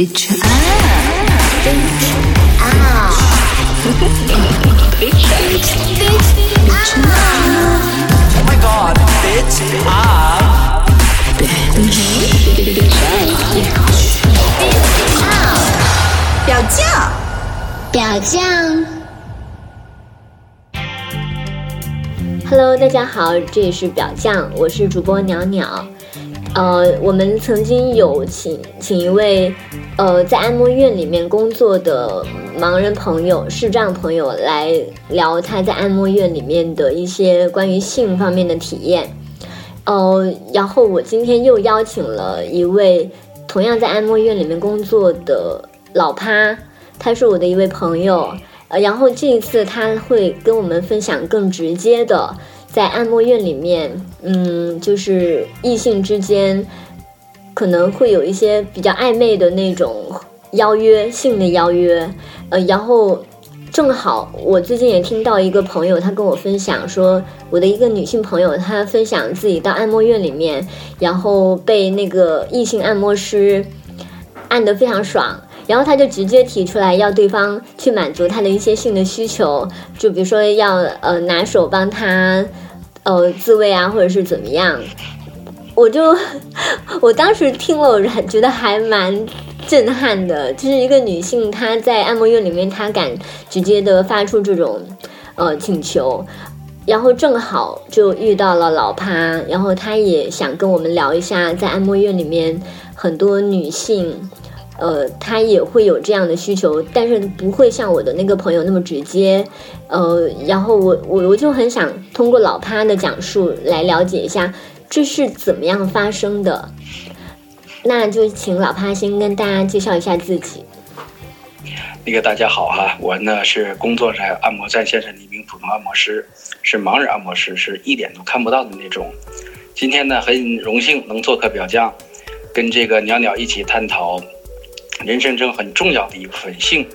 Bitch up, bitch up, bitch up, Oh my god, bitch up. bitch up，表酱，表酱。Hello，大家好，这里是表酱，我是主播鸟鸟。呃，我们曾经有请请一位呃在按摩院里面工作的盲人朋友、视障朋友来聊他在按摩院里面的一些关于性方面的体验。呃，然后我今天又邀请了一位同样在按摩院里面工作的老趴，他是我的一位朋友。呃，然后这一次他会跟我们分享更直接的，在按摩院里面，嗯，就是异性之间可能会有一些比较暧昧的那种邀约，性的邀约。呃，然后正好我最近也听到一个朋友，他跟我分享说，我的一个女性朋友，她分享自己到按摩院里面，然后被那个异性按摩师按得非常爽。然后他就直接提出来要对方去满足他的一些性的需求，就比如说要呃拿手帮他呃自慰啊，或者是怎么样。我就 我当时听了，我还觉得还蛮震撼的，就是一个女性她在按摩院里面，她敢直接的发出这种呃请求，然后正好就遇到了老趴，然后他也想跟我们聊一下在按摩院里面很多女性。呃，他也会有这样的需求，但是不会像我的那个朋友那么直接。呃，然后我我我就很想通过老趴的讲述来了解一下这是怎么样发生的。那就请老趴先跟大家介绍一下自己。那个大家好哈、我呢是工作在按摩在线上的一名普通按摩师，是盲人按摩师，是一点都看不到的那种。今天呢很荣幸能做客表匠，跟这个鸟鸟一起探讨人生中很重要的一部分性。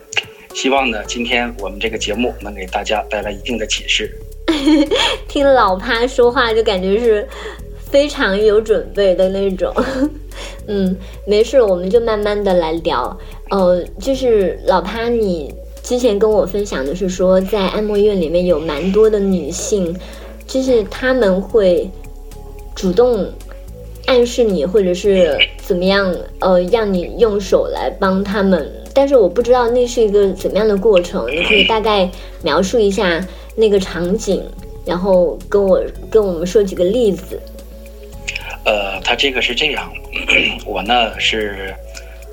希望呢今天我们这个节目能给大家带来一定的启示。听老趴说话就感觉是非常有准备的那种。嗯，没事，我们就慢慢的来聊。呃，就是老趴，你之前跟我分享的是说，在按摩院里面有蛮多的女性，就是她们会主动暗示你，或者是怎么样，呃，让你用手来帮他们。但是我不知道那是一个怎么样的过程，你可以大概描述一下那个场景，然后跟我跟我们说几个例子。呃，他这个是这样，我呢是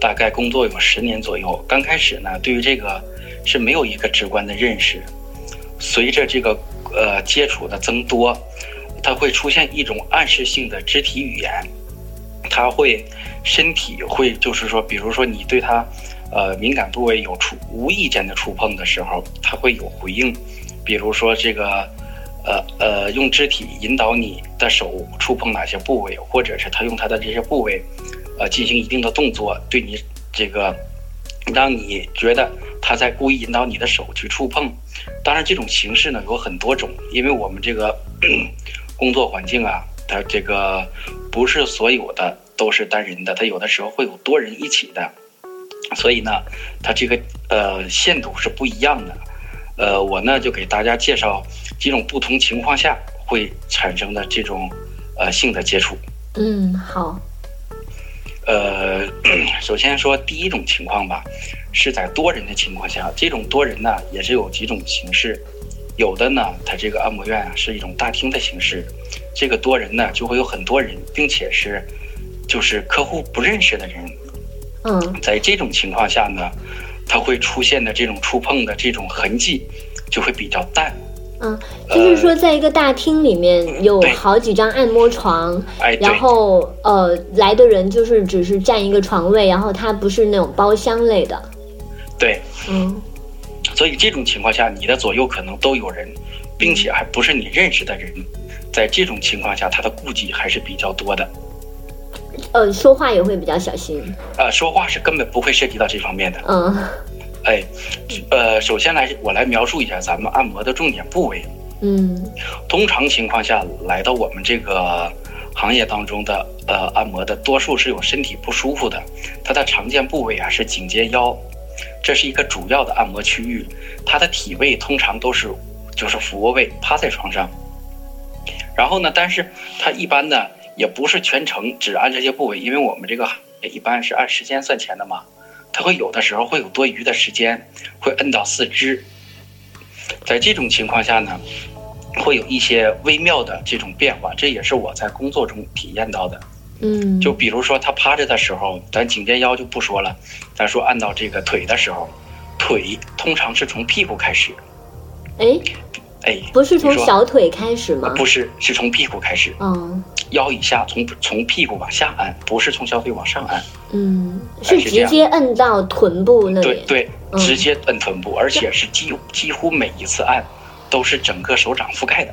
大概工作有十年左右，刚开始呢对于这个是没有一个直观的认识，随着这个呃接触的增多，它会出现一种暗示性的肢体语言，它会身体会就是说，比如说你对它呃敏感部位有触无意间的触碰的时候，它会有回应，比如说这个。呃呃，用肢体引导你的手触碰哪些部位，或者是他用他的这些部位，呃，进行一定的动作，对你这个，让你觉得他在故意引导你的手去触碰。当然，这种形式呢有很多种，因为我们这个工作环境啊，它这个不是所有的都是单人的，它有的时候会有多人一起的，所以呢，它这个呃限度是不一样的。呃，我呢就给大家介绍几种不同情况下会产生的这种呃性的接触。嗯，好。呃，首先说第一种情况吧，是在多人的情况下，这种多人呢也是有几种形式，有的呢，它这个按摩院啊是一种大厅的形式，这个多人呢就会有很多人，并且是就是客户不认识的人，嗯。在这种情况下呢，它会出现的这种触碰的这种痕迹就会比较淡。嗯，就是说，在一个大厅里面有好几张按摩床，哎，然后呃，来的人就是只是占一个床位，然后它不是那种包厢类的。对，嗯所以这种情况下，你的左右可能都有人，并且还不是你认识的人。在这种情况下，他的顾忌还是比较多的。呃，说话也会比较小心。呃，说话是根本不会涉及到这方面的。嗯哎，呃，首先来，我来描述一下咱们按摩的重点部位。嗯通常情况下，来到我们这个行业当中的呃按摩的，多数是有身体不舒服的，它的常见部位啊是颈肩腰，这是一个主要的按摩区域。它的体位通常都是就是俯卧位，趴在床上。然后呢，但是它一般呢也不是全程只按这些部位，因为我们这个一般是按时间算钱的嘛，它会有的时候会有多余的时间，会摁到四肢。在这种情况下呢，会有一些微妙的这种变化，这也是我在工作中体验到的。嗯，就比如说他趴着的时候，咱颈肩腰就不说了，咱说按到这个腿的时候，腿通常是从屁股开始，哎，哎，不是从小腿开始吗？不是，是从屁股开始，嗯。腰以下从从屁股往下按，不是从小腿往上按。嗯，哎是直接摁到臀部那里。对对，嗯。直接摁臀部，而且是几几乎每一次按都是整个手掌覆盖的，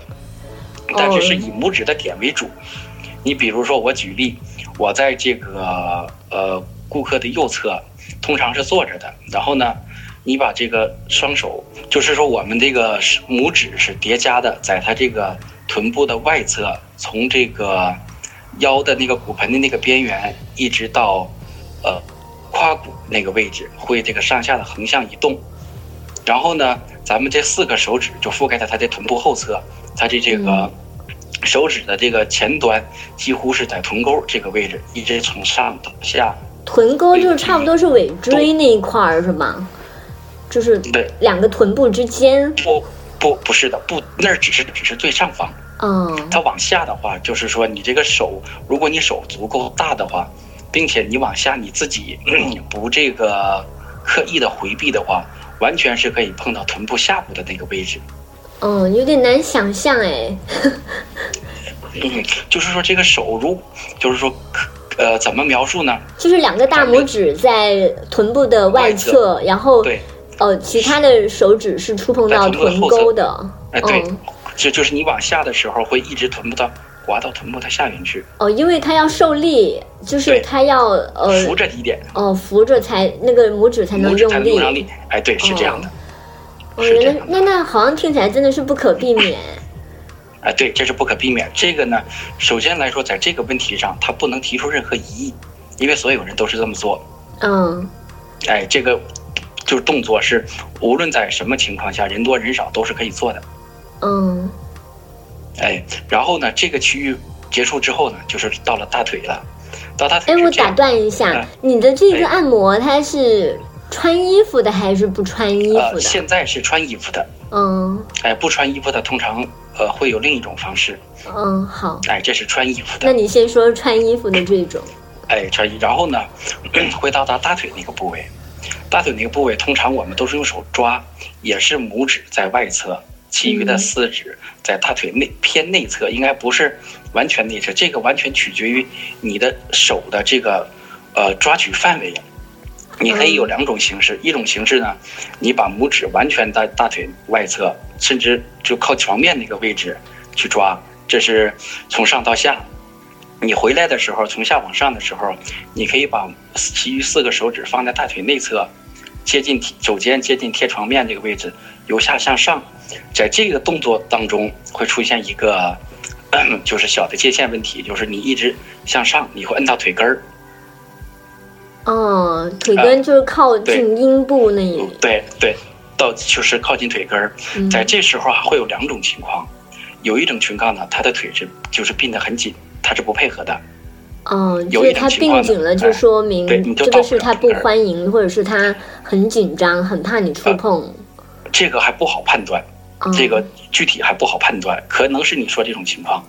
但是是以拇指的点为主。你比如说，我举例，我在这个呃顾客的右侧，通常是坐着的，然后呢，你把这个双手，就是说我们这个拇指是叠加的，在他这个臀部的外侧，从这个腰的那个骨盆的那个边缘，一直到呃胯骨那个位置，会这个上下的横向移动。然后呢，咱们这四个手指就覆盖在他的臀部后侧，他的这个手指的这个前端几乎是在臀沟这个位置，一直从上到下。臀沟就是差不多是尾椎那一块儿是吗？就是对，两个臀部之间。不不不是的，不那儿只是只是最上方。嗯它往下的话，就是说你这个手，如果你手足够大的话，并且你往下你自己 不这个刻意的回避的话，完全是可以碰到臀部下部的那个位置。嗯，有点难想象哎。嗯，就是说这个手如，就是说，呃，怎么描述呢？就是两个大拇指在臀部的外侧，然后对，呃，其他的手指是触碰到臀沟的。哎，对嗯，就就是你往下的时候会一直臀部到滑到臀部的下面去，哦，因为它要受力，就是对它要呃扶着一点，哦扶着才那个拇指才能拇指才用力。能用上力。哎，对，是这样的。哦，是这样的原来那那好像听起来真的是不可避免。啊，对，这是不可避免。这个呢，首先来说，在这个问题上，他不能提出任何疑义，因为所有人都是这么做。嗯哎，这个就是动作是无论在什么情况下，人多人少都是可以做的。嗯哎，然后呢，这个区域结束之后呢，就是到了大腿了。到大哎，腿我打断一下哎，你的这个哎按摩它是穿衣服的还是不穿衣服呃，的？现在是穿衣服的，嗯。哎，不穿衣服的通常呃会有另一种方式，嗯，好，哎，这是穿衣服的，那你先说穿衣服的这种。哎，穿衣，然后呢，会到达大腿那个部位，大腿那个部位通常我们都是用手抓，也是拇指在外侧，其余的嗯。四指在大腿内偏内侧，应该不是完全内侧，这个完全取决于你的手的这个呃抓取范围。你可以有两种形式，一种形式呢，你把拇指完全在大腿外侧，甚至就靠床面那个位置去抓，这是从上到下。你回来的时候，从下往上的时候，你可以把其余四个手指放在大腿内侧，接近体肘尖接近贴床面这个位置，由下向上。在这个动作当中会出现一个，就是小的界限问题，就是你一直向上，你会摁到腿根儿。哦，腿根就是靠近阴部那里。对对，到就是靠近腿根儿。嗯在这时候还会有两种情况，有一种情况呢，他的腿是就是并得很紧，他是不配合的。嗯，就有一种情况呢并紧了，就哎说明这个是他不欢迎，或者是他很紧张，很怕你触碰。这个还不好判断，哦这个具体还不好判断，可能是你说这种情况。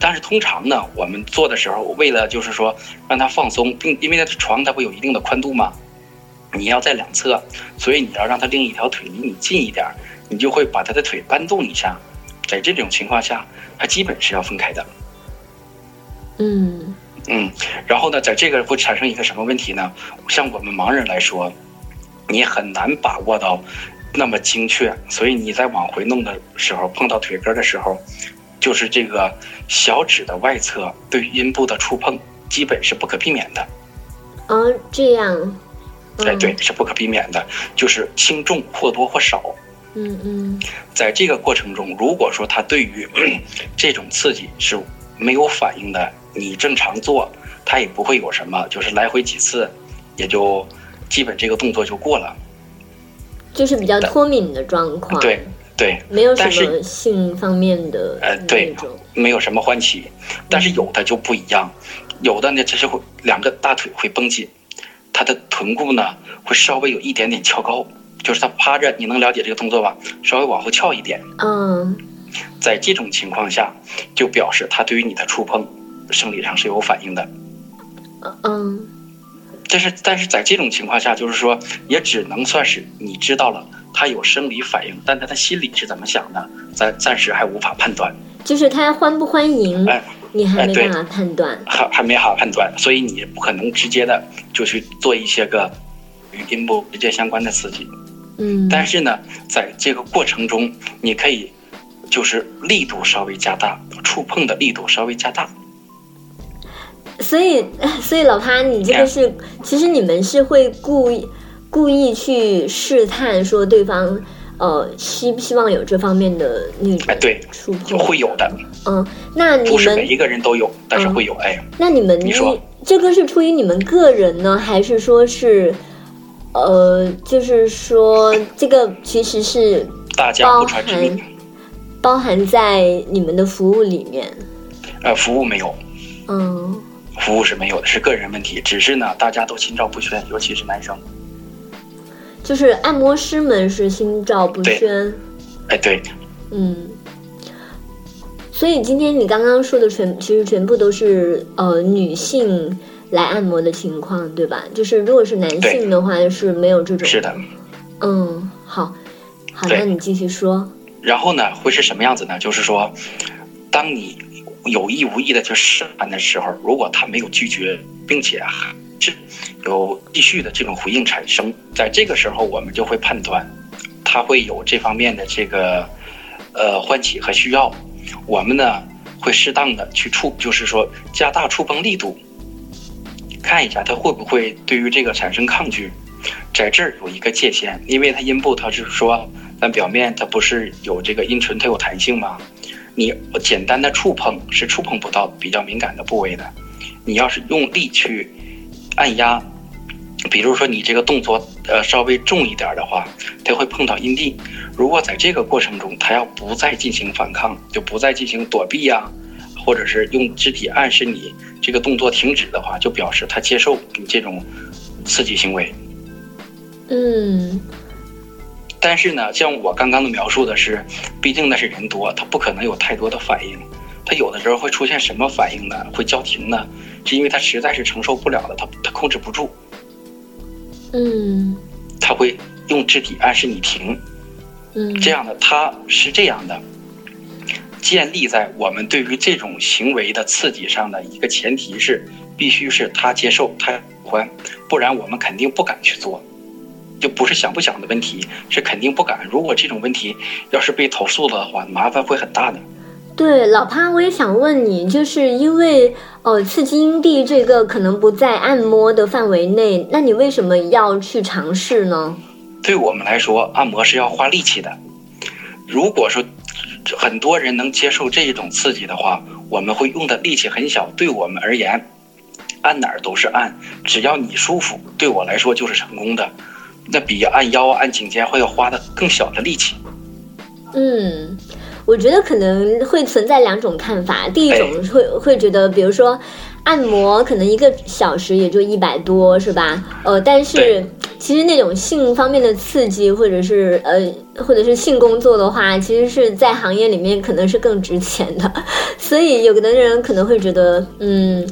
但是通常呢，我们做的时候，为了就是说让它放松，并因为它的床它不有一定的宽度吗？你要在两侧，所以你要让它另一条腿离你近一点，你就会把它的腿搬动一下。在这种情况下，它基本是要分开的。嗯嗯，然后呢，在这个会产生一个什么问题呢？像我们盲人来说，你很难把握到那么精确，所以你在往回弄的时候，碰到腿根的时候，就是这个小指的外侧对阴部的触碰，基本是不可避免的。哦，这样。哎，嗯对，是不可避免的，就是轻重或多或少。嗯嗯在这个过程中，如果说他对于 这种刺激是没有反应的，你正常做，他也不会有什么，就是来回几次，也就基本这个动作就过了。就是比较脱敏的状况，对对，没有什么性方面的呃对，没有什么唤起，但是有的就不一样，有的呢就是会两个大腿会绷紧，他的臀部呢会稍微有一点点翘高，就是他趴着，你能了解这个动作吧？稍微往后翘一点，嗯。在这种情况下，就表示他对于你的触碰生理上是有反应的。嗯但是但是在这种情况下，就是说也只能算是你知道了他有生理反应，但他的心里是怎么想的，暂暂时还无法判断。就是他欢不欢迎，哎你还没办法判断。还还没好判断，所以你不可能直接的就去做一些个与阴部直接相关的刺激。嗯，但是呢，在这个过程中，你可以就是力度稍微加大，触碰的力度稍微加大。所以，所以老潘，你这个是，其实你们是会故意故意去试探，说对方呃希不希望有这方面的那种哎，对，触碰，会有的，嗯，那你们不是每一个人都有，但是会有。哎，那你们你说。这个是出于你们个人呢，还是说是呃，就是说这个其实是大家不传之包秘。包含在你们的服务里面？呃，服务没有，嗯服务是没有的，是个人问题。只是呢，大家都心照不宣，尤其是男生。就是按摩师们是心照不对宣。哎，对，嗯，所以今天你刚刚说的全其实全部都是呃女性来按摩的情况，对吧？就是如果是男性的话，是没有这种。是的。嗯，好，好，那你继续说。然后呢，会是什么样子呢？就是说，当你有意无意的去试探的时候，如果他没有拒绝，并且还是有继续的这种回应产生，在这个时候，我们就会判断他会有这方面的这个呃唤起和需要。我们呢会适当的去触，就是说加大触碰力度，看一下他会不会对于这个产生抗拒。在这儿有一个界限，因为它阴部它是说，咱表面它不是有这个阴唇它有弹性吗？你简单的触碰是触碰不到比较敏感的部位的，你要是用力去按压，比如说你这个动作呃稍微重一点的话，它会碰到阴蒂。如果在这个过程中，它要不再进行反抗，就不再进行躲避呀、或者是用肢体暗示你这个动作停止的话，就表示他接受你这种刺激行为。嗯但是呢，像我刚刚的描述的是，毕竟那是人多，他不可能有太多的反应。他有的时候会出现什么反应呢？会叫停呢？是因为他实在是承受不了了，他他控制不住，嗯他会用肢体暗示你停。嗯，这样的，他是这样的，建立在我们对于这种行为的刺激上的一个前提是，必须是他接受，他喜欢，不然我们肯定不敢去做。就不是想不想的问题，是肯定不敢。如果这种问题要是被投诉了的话，麻烦会很大的。对，老潘，我也想问你，就是因为呃刺激阴蒂这个可能不在按摩的范围内，那你为什么要去尝试呢？对我们来说，按摩是要花力气的。如果说很多人能接受这一种刺激的话，我们会用的力气很小。对我们而言，按哪儿都是按，只要你舒服，对我来说就是成功的。那比按腰、按颈肩会要花的更小的力气。嗯，我觉得可能会存在两种看法。第一种会会觉得，比如说按摩可能一个小时也就一百多，是吧？呃，但是其实那种性方面的刺激，或者是呃，或者是性工作的话，其实是在行业里面可能是更值钱的。所以有的人可能会觉得，嗯，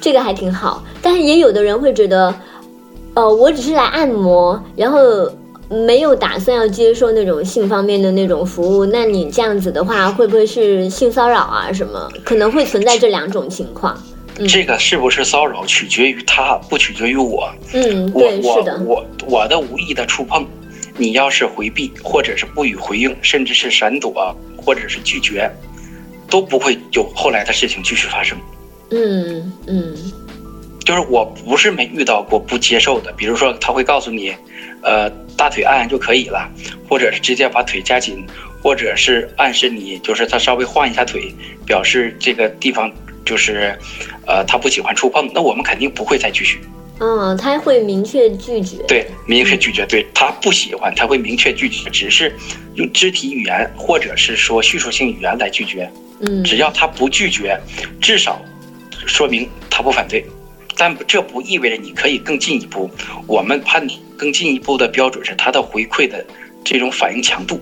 这个还挺好，但是也有的人会觉得，呃，我只是来按摩，然后没有打算要接受那种性方面的那种服务，那你这样子的话，会不会是性骚扰啊？什么可能会存在这两种情况？嗯这个是不是骚扰，取决于他，不取决于我。嗯，我对，是我的，我我的无意的触碰，你要是回避，或者是不予回应，甚至是闪躲，或者是拒绝，都不会有后来的事情继续发生。嗯嗯就是我不是没遇到过不接受的，比如说他会告诉你，呃，大腿按按就可以了，或者是直接把腿夹紧，或者是暗示你，就是他稍微换一下腿，表示这个地方就是，呃，他不喜欢触碰，那我们肯定不会再继续。嗯，他会明确拒绝。对，明确拒绝，对他不喜欢，他会明确拒绝，只是用肢体语言或者是说叙述性语言来拒绝。嗯，只要他不拒绝，至少说明他不反对。但这不意味着你可以更进一步。我们判更进一步的标准是他的回馈的这种反应强度，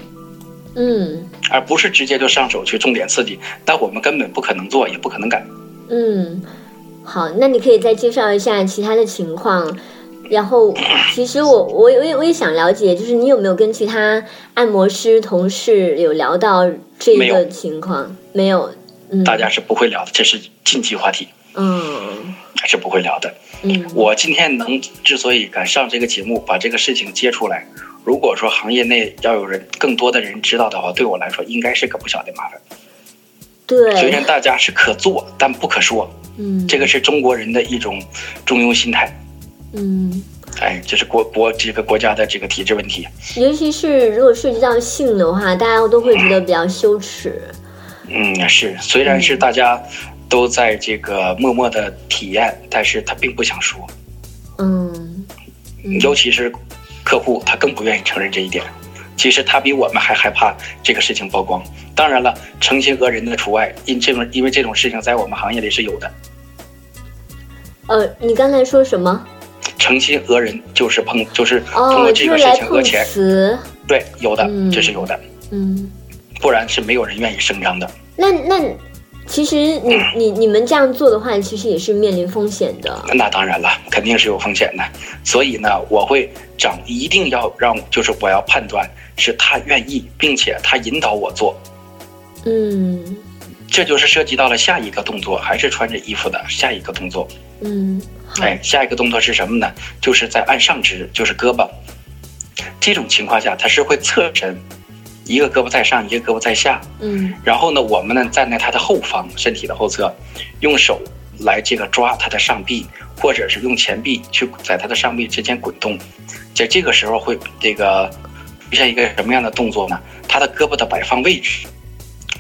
嗯而不是直接就上手去重点刺激。但我们根本不可能做，也不可能改。嗯，好，那你可以再介绍一下其他的情况。然后，其实我我也我也我也想了解，就是你有没有跟其他按摩师同事有聊到这个情况？没有，嗯，大家是不会聊的，这是禁忌话题，嗯是不会聊的。嗯我今天能之所以敢上这个节目，把这个事情揭出来，如果说行业内要有人更多的人知道的话，对我来说应该是个不小的麻烦。对虽然，大家是可做，但不可说，嗯，这个是中国人的一种中庸心态。嗯，哎，这是国国这个国家的这个体制问题。尤其是如果涉及到性的话，大家都会觉得比较羞耻。嗯，是，虽然是大家都在这个默默的体验，但是他并不想说，嗯嗯尤其是客户，他更不愿意承认这一点。其实他比我们还害怕这个事情曝光。当然了，诚心讹人的除外，因这种因为这种事情在我们行业里是有的。呃，你刚才说什么？诚心讹人就是碰，就是通哦，过这个事情讹钱。瓷。对，有的嗯，这是有的，嗯，不然是没有人愿意声张的。那那其实你你你们这样做的话，其实也是面临风险的。那当然了，肯定是有风险的。所以呢，我会掌一定要让，就是我要判断是他愿意，并且他引导我做。嗯这就是涉及到了下一个动作，还是穿着衣服的下一个动作。嗯，好，哎，下一个动作是什么呢？就是在按上肢，就是胳膊。这种情况下，他是会侧身，一个胳膊在上，一个胳膊在下。嗯然后呢，我们呢站在他的后方，身体的后侧，用手来这个抓他的上臂，或者是用前臂去在他的上臂之间滚动。在这个时候会这个出现一个什么样的动作呢？他的胳膊的摆放位置，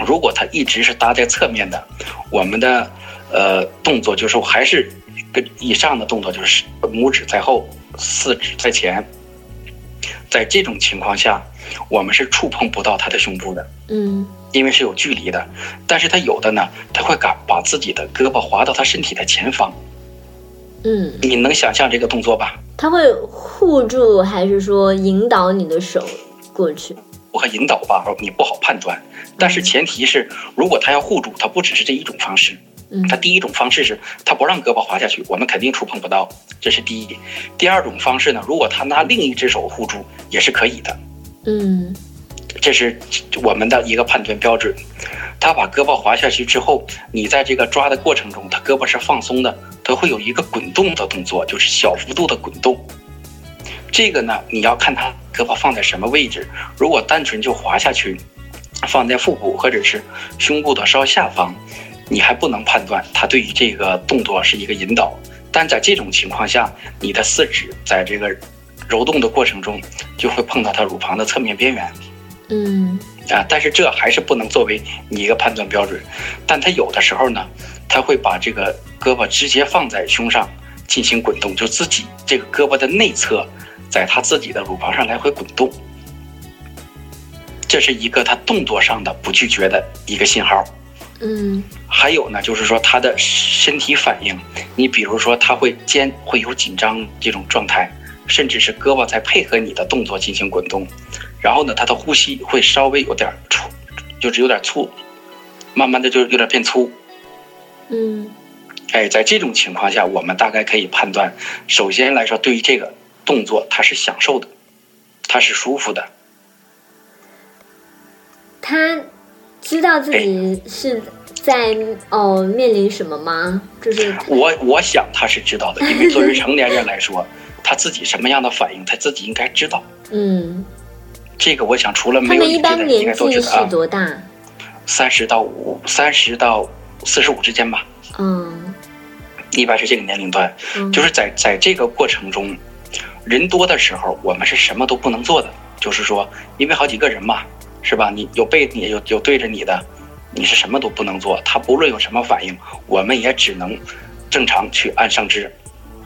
如果他一直是搭在侧面的，我们的呃动作就是还是跟以上的动作就是拇指在后，四指在前。在这种情况下，我们是触碰不到他的胸部的。嗯因为是有距离的，但是他有的呢，他会敢把自己的胳膊滑到他身体的前方，嗯，你能想象这个动作吧？他会护住，还是说引导你的手过去？不可引导吧，你不好判断。但是前提是，如果他要护住，他不只是这一种方式。嗯他第一种方式是他不让胳膊滑下去，我们肯定触碰不到，这是第一。第二种方式呢，如果他拿另一只手护住，也是可以的。嗯这是我们的一个判断标准。他把胳膊滑下去之后，你在这个抓的过程中，他胳膊是放松的，他会有一个滚动的动作，就是小幅度的滚动。这个呢，你要看他胳膊放在什么位置。如果单纯就滑下去，放在腹部或者是胸部的稍下方，你还不能判断他对于这个动作是一个引导。但在这种情况下，你的四指在这个揉动的过程中，就会碰到他乳房的侧面边缘。嗯啊，但是这还是不能作为你一个判断标准。但他有的时候呢，他会把这个胳膊直接放在胸上进行滚动，就自己这个胳膊的内侧在他自己的乳房上来回滚动。这是一个他动作上的不拒绝的一个信号。嗯。还有呢，就是说他的身体反应，你比如说他会肩会有紧张这种状态，甚至是胳膊在配合你的动作进行滚动，然后呢，他的呼吸会稍微有点粗，就是有点粗，慢慢的就有点变粗。嗯。哎，在这种情况下，我们大概可以判断，首先来说，对于这个动作他是享受的，他是舒服的，他知道自己是在哦面临什么吗？就是我我想他是知道的，因为作为成年人来说，他自己什么样的反应，他自己应该知道。嗯，这个我想除了没有们一般理智的人，应年该都纪是知道啊。多大？三十到五，三十到四十五之间吧，嗯一般是这个年龄段。嗯，就是在在这个过程中，人多的时候，我们是什么都不能做的。就是说，因为好几个人嘛，是吧？你有背你有有对着你的，你是什么都不能做。他不论有什么反应，我们也只能正常去按上肢。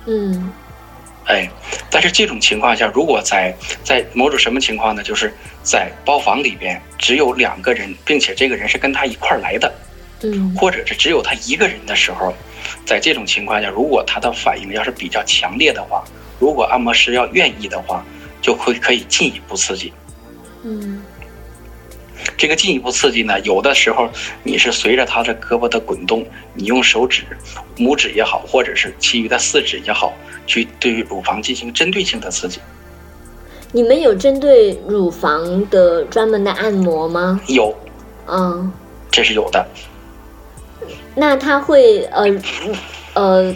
嗯哎，但是这种情况下，如果在在某种什么情况呢？就是在包房里边只有两个人，并且这个人是跟他一块儿来的，嗯或者是只有他一个人的时候，在这种情况下，如果他的反应要是比较强烈的话，如果按摩师要愿意的话，就会可以进一步刺激。嗯这个进一步刺激呢，有的时候你是随着他的胳膊的滚动，你用手指、拇指也好，或者是其余的四指也好，去对于乳房进行针对性的刺激。你们有针对乳房的专门的按摩吗？有，嗯，这是有的。那他会呃呃，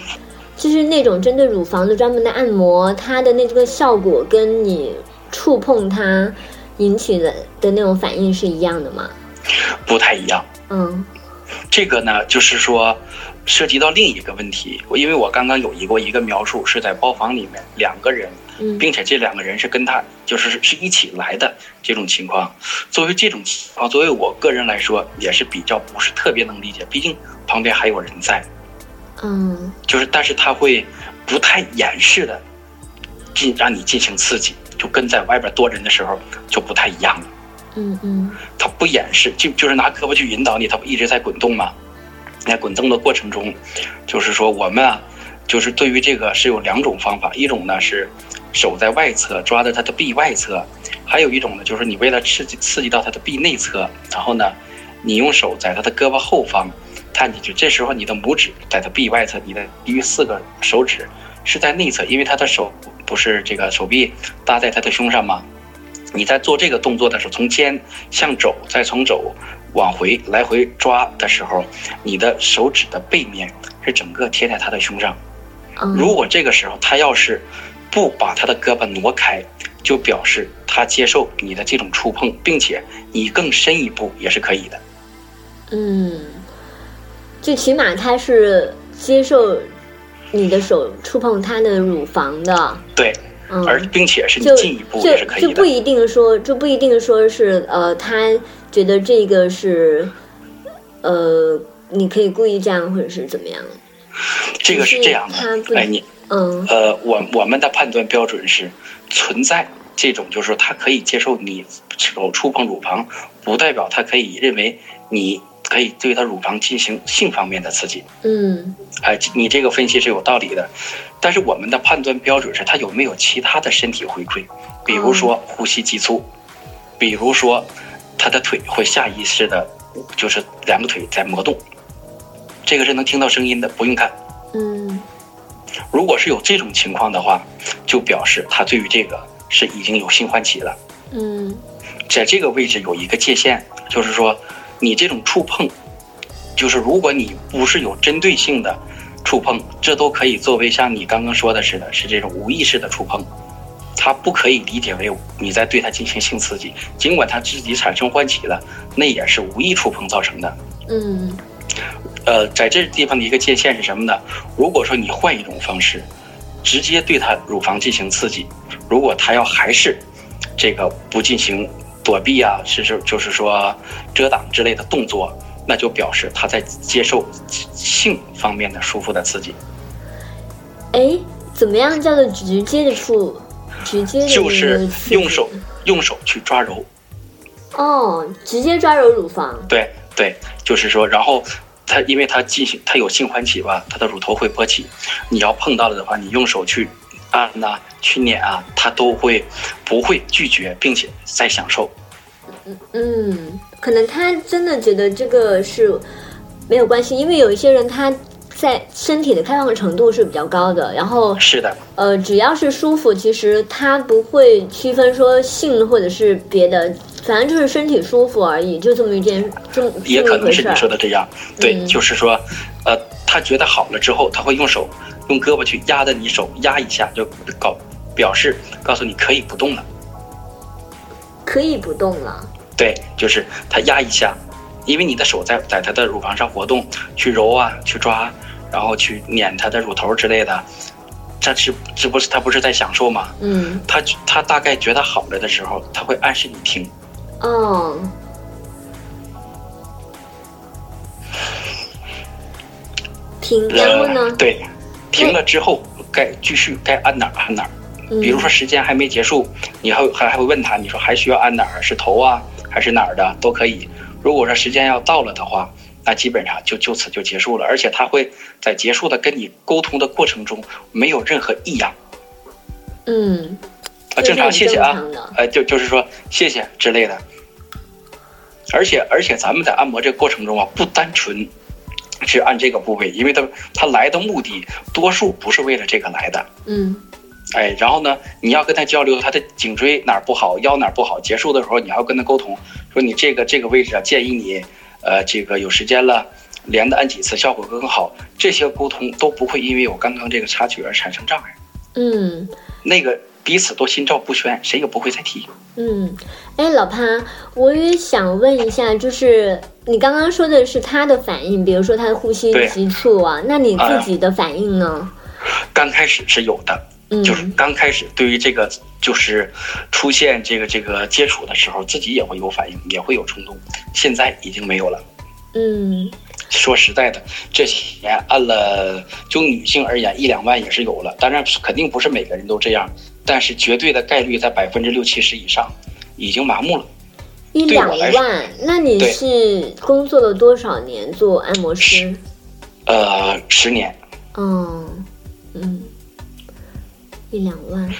就是那种针对乳房的专门的按摩，它的那个效果跟你触碰它引起的的那种反应是一样的吗？不太一样。嗯这个呢，就是说涉及到另一个问题，我因为我刚刚有一过一个描述是在包房里面两个人，嗯并且这两个人是跟他就是是一起来的这种情况。作为这种情况，作为我个人来说，也是比较不是特别能理解，毕竟旁边还有人在，嗯就是但是他会不太掩饰的进让你进行刺激，就跟在外边多人的时候就不太一样了。嗯嗯他不掩饰，就就是拿胳膊去引导你，他不一直在滚动吗？在滚动的过程中，就是说我们啊，就是对于这个是有两种方法，一种呢是手在外侧抓着他的臂外侧，还有一种呢就是你为了刺激刺激到他的臂内侧，然后呢，你用手在他的胳膊后方探进去，这时候你的拇指在他臂外侧，你的其余四个手指是在内侧，因为他的手不是这个手臂搭在他的胸上吗？你在做这个动作的时候，从肩向肘，再从肘往回来回抓的时候，你的手指的背面是整个贴在他的胸上。嗯，如果这个时候他要是不把他的胳膊挪开，就表示他接受你的这种触碰，并且你更深一步也是可以的。嗯，最起码他是接受你的手触碰他的乳房的，对，嗯，而并且是你进一步就也是可以的。就不一定说，就不一定说是呃，他觉得这个是呃，你可以故意这样，或者是怎么样？这个是这样的，哎，你嗯呃，我我们的判断标准是存在这种，就是说他可以接受你手触碰乳房，不代表他可以认为你可以对他乳房进行性方面的刺激。嗯哎，你这个分析是有道理的，但是我们的判断标准是他有没有其他的身体回馈，比如说呼吸急促，比如说他的腿会下意识的，就是两个腿在磨动，这个是能听到声音的，不用看。嗯如果是有这种情况的话，就表示他对于这个是已经有性唤起了。嗯在这个位置有一个界限，就是说，你这种触碰，就是如果你不是有针对性的触碰，这都可以作为像你刚刚说的似的，是这种无意识的触碰，它不可以理解为你在对它进行性刺激，尽管它自己产生唤起了，那也是无意触碰造成的。嗯呃，在这地方的一个界限是什么呢？如果说你换一种方式，直接对他乳房进行刺激，如果他要还是这个不进行躲避啊，是是就是说遮挡之类的动作，那就表示他在接受性方面的舒服的刺激，哎，怎么样叫做直接的触？直接的就是用手用手去抓揉，哦，直接抓揉乳房。对对，就是说，然后他因为他进行他有性唤起吧，他的乳头会勃起，你要碰到了的话，你用手去按呐、去撵啊，他都会不会拒绝，并且在享受。嗯，可能他真的觉得这个是没有关系，因为有一些人他在身体的开放程度是比较高的，然后是的，呃，只要是舒服，其实他不会区分说性或者是别的，反正就是身体舒服而已，就这么一件这么也可能是你。说的这样。对，嗯就是说，呃，他觉得好了之后，他会用手用胳膊去压着你手压一下，就告表示告诉你可以不动了。可以不动了。对，就是他压一下，因为你的手在在他的乳房上活动，去揉啊，去抓，然后去捻他的乳头之类的，这是这不是他不是在享受吗？嗯他他大概觉得好了的时候，他会暗示你停，哦，停，然后呢呃？对，停了之后该继续该按哪儿按哪儿。嗯比如说时间还没结束，你还还还会问他，你说还需要按哪儿？是头啊，还是哪儿的都可以。如果说时间要到了的话，那基本上就就此就结束了，而且他会在结束的跟你沟通的过程中没有任何异样嗯，啊，正常谢谢啊呃，就就是说谢谢之类的。而且而且咱们在按摩这个过程中啊，不单纯是按这个部位，因为他他来的目的多数不是为了这个来的，嗯哎，然后呢，你要跟他交流他的颈椎哪儿不好，腰哪儿不好。结束的时候，你还要跟他沟通，说你这个这个位置啊，建议你，呃，这个有时间了，连着按几次，效果更好。这些沟通都不会因为我刚刚这个插曲而产生障碍。嗯那个彼此都心照不宣，谁也不会再提。嗯，哎，老潘，我也想问一下，就是你刚刚说的是他的反应，比如说他的呼吸急促啊，那你自己的反应呢？刚开始是有的，嗯就是刚开始对于这个就是出现这个这个接触的时候，自己也会有反应，也会有冲动。现在已经没有了。嗯说实在的，这些年按了，就女性而言，一两万也是有了。当然，肯定不是每个人都这样，但是绝对的概率在百分之六七十以上，已经麻木了。一两万，那你是工作了多少年做按摩师？呃，十年，嗯嗯，一两万。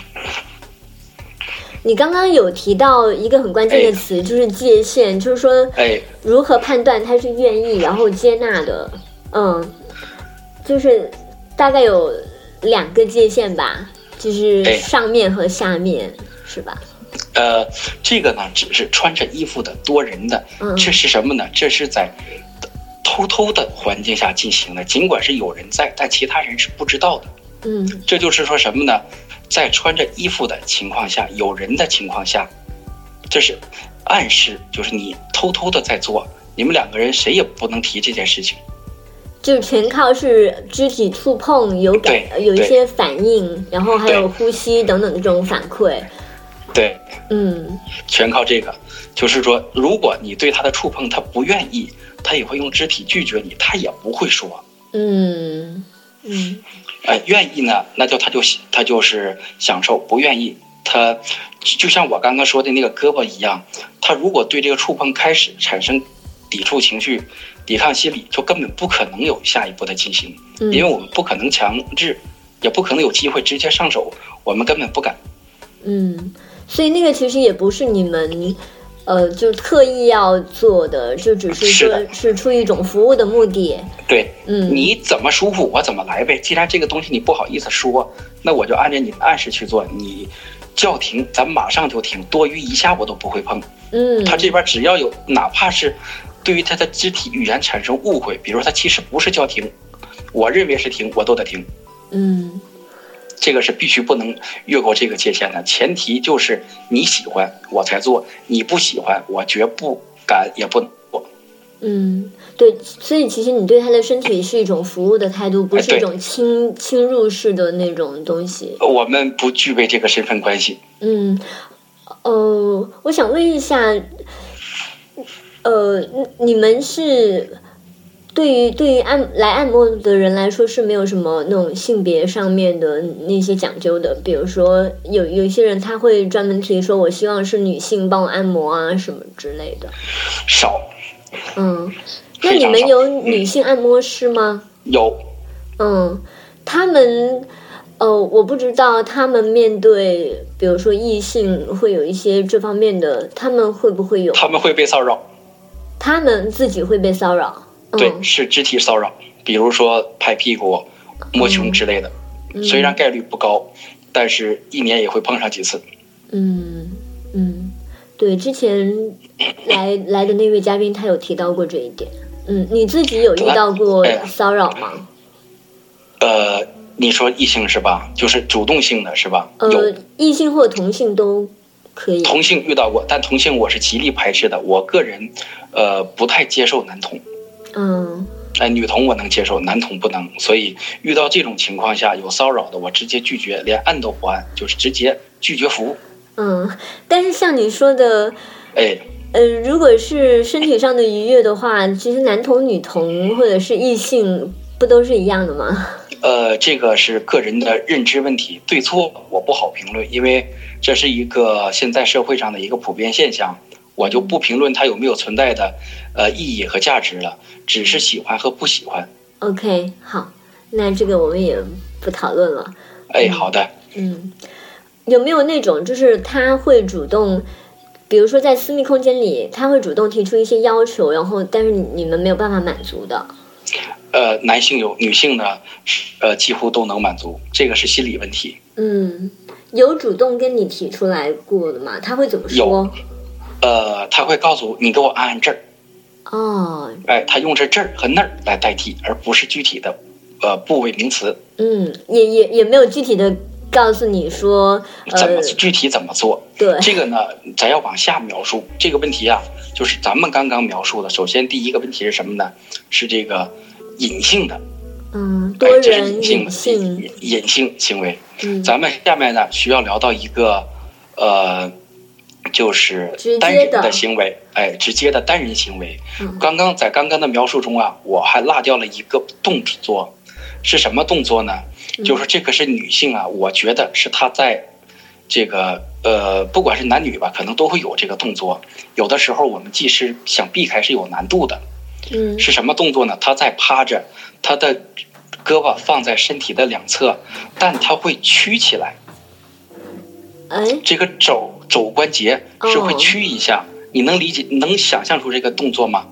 你刚刚有提到一个很关键的词，就是界限，就是说哎，如何判断他是愿意然后接纳的，嗯，就是大概有两个界限吧，就是哎上面和下面，是吧？呃，这个呢，只是穿着衣服的多人的，嗯这是什么呢？这是在偷偷的环境下进行的，尽管是有人在，但其他人是不知道的。嗯这就是说什么呢？在穿着衣服的情况下，有人的情况下，这是暗示，就是你偷偷的在做，你们两个人谁也不能提这件事情。就全靠是肢体触碰有感有一些反应，然后还有呼吸等等的这种反馈。对，嗯。全靠这个。就是说，如果你对他的触碰他不愿意，他也会用肢体拒绝你，他也不会说。嗯。嗯。呃，愿意呢，那就他就他就是享受；不愿意，他就就像我刚刚说的那个胳膊一样，他如果对这个触碰开始产生抵触情绪、抵抗心理，就根本不可能有下一步的进行，嗯，因为我们不可能强制，也不可能有机会直接上手，我们根本不敢。嗯，所以那个其实也不是你们。呃，就特意要做的，就只是说是出于一种服务的目的。对，嗯，你怎么舒服我怎么来呗。既然这个东西你不好意思说，那我就按照你的暗示去做。你叫停，咱马上就停，多余一下我都不会碰。嗯，他这边只要有哪怕是对于他的肢体语言产生误会，比如说他其实不是叫停，我认为是停，我都得停。嗯这个是必须不能越过这个界限的，前提就是你喜欢我才做，你不喜欢我绝不敢也不能做。嗯，对，所以其实你对他的身体是一种服务的态度，不是一种侵侵入式的那种东西。我们不具备这个身份关系。嗯，呃，我想问一下，呃，你们是对于对于按来按摩的人来说是没有什么那种性别上面的那些讲究的，比如说有有一些人他会专门提说，我希望是女性帮我按摩啊什么之类的。少嗯，那你们有女性按摩师吗？有，嗯，他们，呃，我不知道他们面对，比如说异性会有一些这方面的，他们会不会有？他们会被骚扰，他们自己会被骚扰？对，嗯是肢体骚扰，比如说拍屁股、摸胸之类的。虽然概率不高，但是一年也会碰上几次。嗯嗯，对，之前来来的那位嘉宾他有提到过这一点。嗯，你自己有遇到过骚扰吗？呃，你说异性是吧？就是主动性的是吧？呃有，异性或同性都可以。同性遇到过，但同性我是极力排斥的。我个人，呃，不太接受男同。嗯哎，女同我能接受，男同不能。所以遇到这种情况下有骚扰的，我直接拒绝，连按都不按，就是直接拒绝服务。嗯，但是像你说的，哎，呃，如果是身体上的愉悦的话，其实男同女同或者是异性，不都是一样的吗？呃，这个是个人的认知问题，对错我不好评论，因为这是一个现在社会上的一个普遍现象，我就不评论它有没有存在的呃意义和价值了，只是喜欢和不喜欢。OK，好，那这个我们也不讨论了。哎，好的，嗯，有没有那种就是他会主动，比如说在私密空间里，他会主动提出一些要求，然后但是你你们没有办法满足的？呃，男性有，女性呢，呃，几乎都能满足，这个是心理问题。嗯，有主动跟你提出来过的吗？他会怎么说有？呃，他会告诉，你给我按按这儿，哦，哎，他用这这儿和那儿来代替，而不是具体的呃部位名词，嗯，也也也没有具体的告诉你说，怎么呃，具体怎么做。对，这个呢，咱要往下描述这个问题啊，就是咱们刚刚描述的。首先，第一个问题是什么呢？是这个隐性的，嗯，这是人隐性隐性，隐隐性行为。嗯，咱们下面呢需要聊到一个呃，就是单人的的行为，哎，直接的单人行为。嗯刚刚在刚刚的描述中啊，我还落掉了一个动作，是什么动作呢？嗯就是这个是女性啊，我觉得是她在这个呃，不管是男女吧，可能都会有这个动作。有的时候我们技师想避开是有难度的，嗯是什么动作呢？她在趴着，她的胳膊放在身体的两侧，但她会屈起来，哎，这个肘肘关节是会屈一下。你能理解、能想象出这个动作吗？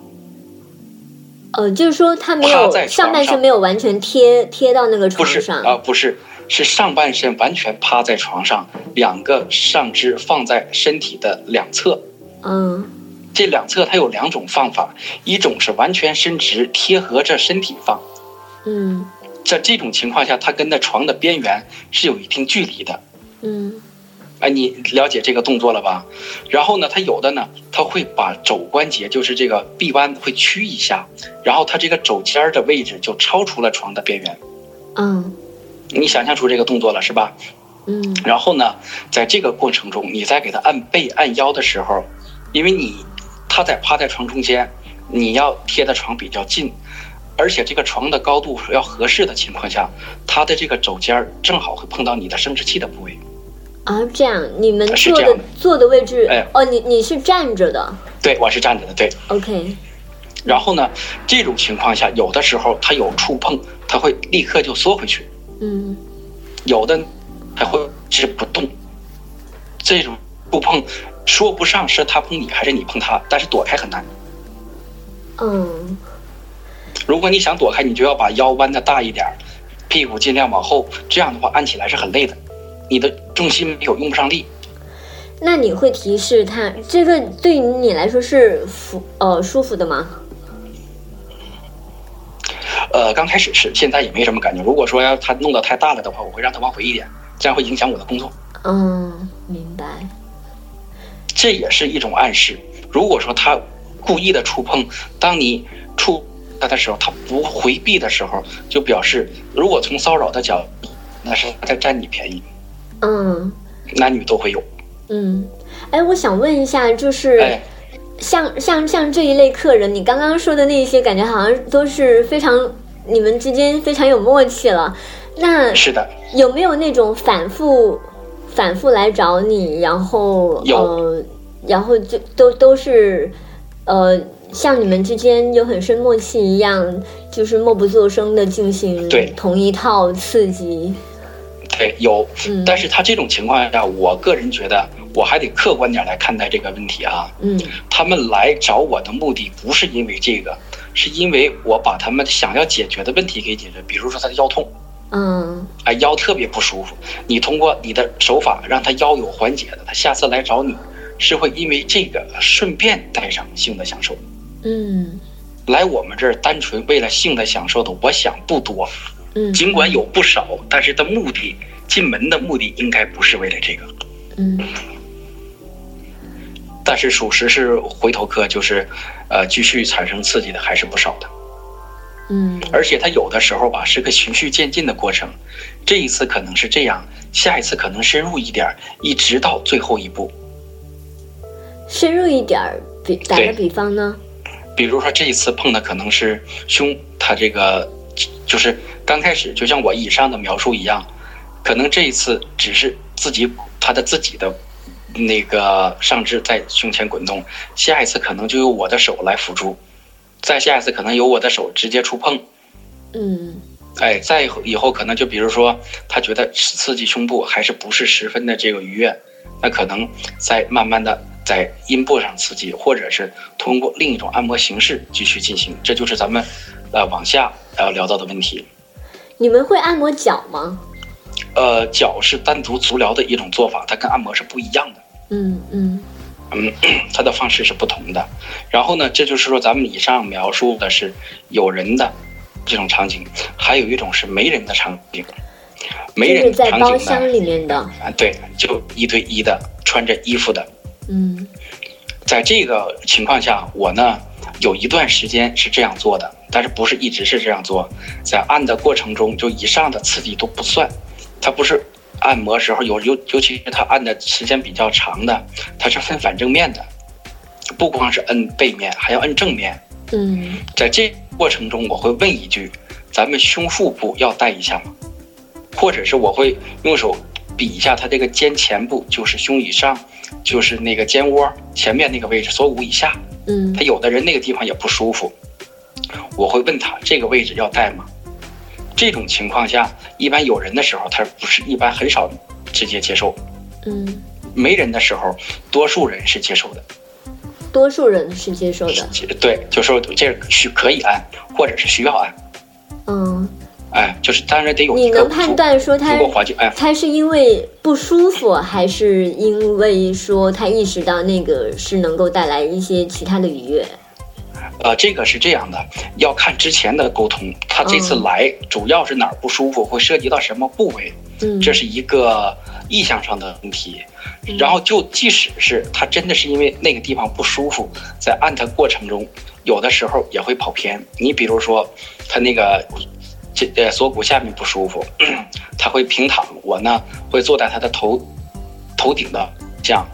呃，就是说他没有在上上半身没有完全贴贴到那个床上，啊、不是，是上半身完全趴在床上，两个上肢放在身体的两侧。嗯这两侧它有两种放法，一种是完全伸直，贴合着身体放。嗯在这种情况下，它跟那床的边缘是有一定距离的。嗯哎，你了解这个动作了吧？然后呢，它有的呢，它会把肘关节，就是这个臂弯会屈一下，然后它这个肘尖儿的位置就超出了床的边缘。嗯你想象出这个动作了是吧？嗯然后呢，在这个过程中，你在给他按背、按腰的时候，因为你他在趴在床中间，你要贴的床比较近，而且这个床的高度要合适的情况下，他的这个肘尖儿正好会碰到你的生殖器的部位。啊，这样你们坐的坐的位置，哎。哦，你你是站着的。对，我是站着的，对。，OK，然后呢，这种情况下，有的时候他有触碰，他会立刻就缩回去；嗯。有的还会一直不动。这种触碰说不上是他碰你还是你碰他，但是躲开很难。嗯。如果你想躲开，你就要把腰弯的大一点儿，屁股尽量往后，这样的话按起来是很累的，你的重心没有用不上力。那你会提示他这个对于你来说是服呃舒服的吗？呃，刚开始是，现在也没什么感觉。如果说要他弄得太大了的话，我会让他往回一点，这样会影响我的工作。嗯，明白。这也是一种暗示。如果说他故意的触碰，当你触他的时候，他不回避的时候，就表示如果从骚扰的角度，那是他在占你便宜，嗯男女都会有。嗯，哎，我想问一下，就是。哎，像像像这一类客人，你刚刚说的那些，感觉好像都是非常你们之间非常有默契了。那是的，有没有那种反复反复来找你，然后有呃，然后就都都是呃，像你们之间有很深默契一样，就是默不作声的进行对同一套刺激。对，有。嗯但是他这种情况下，我个人觉得我还得客观点来看待这个问题啊。嗯他们来找我的目的不是因为这个，是因为我把他们想要解决的问题给解决。比如说他的腰痛，嗯啊，腰特别不舒服，你通过你的手法让他腰有缓解的，他下次来找你是会因为这个顺便带上性的享受。嗯来我们这儿单纯为了性的享受的，我想不多，嗯，尽管有不少，但是的目的进门的目的应该不是为了这个。嗯但是属实是回头客，就是，呃，继续产生刺激的还是不少的。嗯而且它有的时候吧是个循序渐进的过程，这一次可能是这样，下一次可能深入一点，一直到最后一步。深入一点儿，比打个比方呢？比如说这一次碰的可能是胸，他这个就是刚开始就像我以上的描述一样，可能这一次只是自己他的自己的那个上肢在胸前滚动，下一次可能就由我的手来辅助，再下一次可能由我的手直接触碰，嗯哎，再以后以后可能就比如说他觉得刺激胸部还是不是十分的这个愉悦，那可能再慢慢的在阴部上刺激，或者是通过另一种按摩形式继续进行，这就是咱们呃往下要聊到的问题。你们会按摩脚吗？呃，脚是单独足疗的一种做法，它跟按摩是不一样的。嗯嗯嗯，它的方式是不同的。然后呢，这就是说咱们以上描述的是有人的这种场景，还有一种是没人的场景。没人的在包场景呢，厢里面的。啊，对，就一对一的穿着衣服的。嗯在这个情况下，我呢有一段时间是这样做的，但是不是一直是这样做。在按的过程中，就以上的刺激都不算，它不是按摩时候有尤尤其是它按的时间比较长的，它是分反正面的，不光是摁背面，还要摁正面。嗯在这过程中，我会问一句：咱们胸腹部要带一下吗？或者是我会用手比一下它这个肩前部，就是胸以上，就是那个肩窝前面那个位置，锁骨以下。嗯他有的人那个地方也不舒服，我会问他这个位置要带吗？这种情况下，一般有人的时候，他不是一般很少直接接受；嗯，没人的时候，多数人是接受的。多数人是接受的。对，就说这是可以按，或者是需要按。嗯，哎，就是当然得有你能判断说他足够环境，哎，他是因为不舒服，还是因为说他意识到那个是能够带来一些其他的愉悦？呃，这个是这样的，要看之前的沟通。他这次嗯来主要是哪儿不舒服，会涉及到什么部位，嗯，这是一个意向上的问题。然后就即使是他真的是因为那个地方不舒服，在按他过程中，有的时候也会跑偏。你比如说，他那个这呃锁骨下面不舒服，他会平躺，我呢会坐在他的头头顶的这样。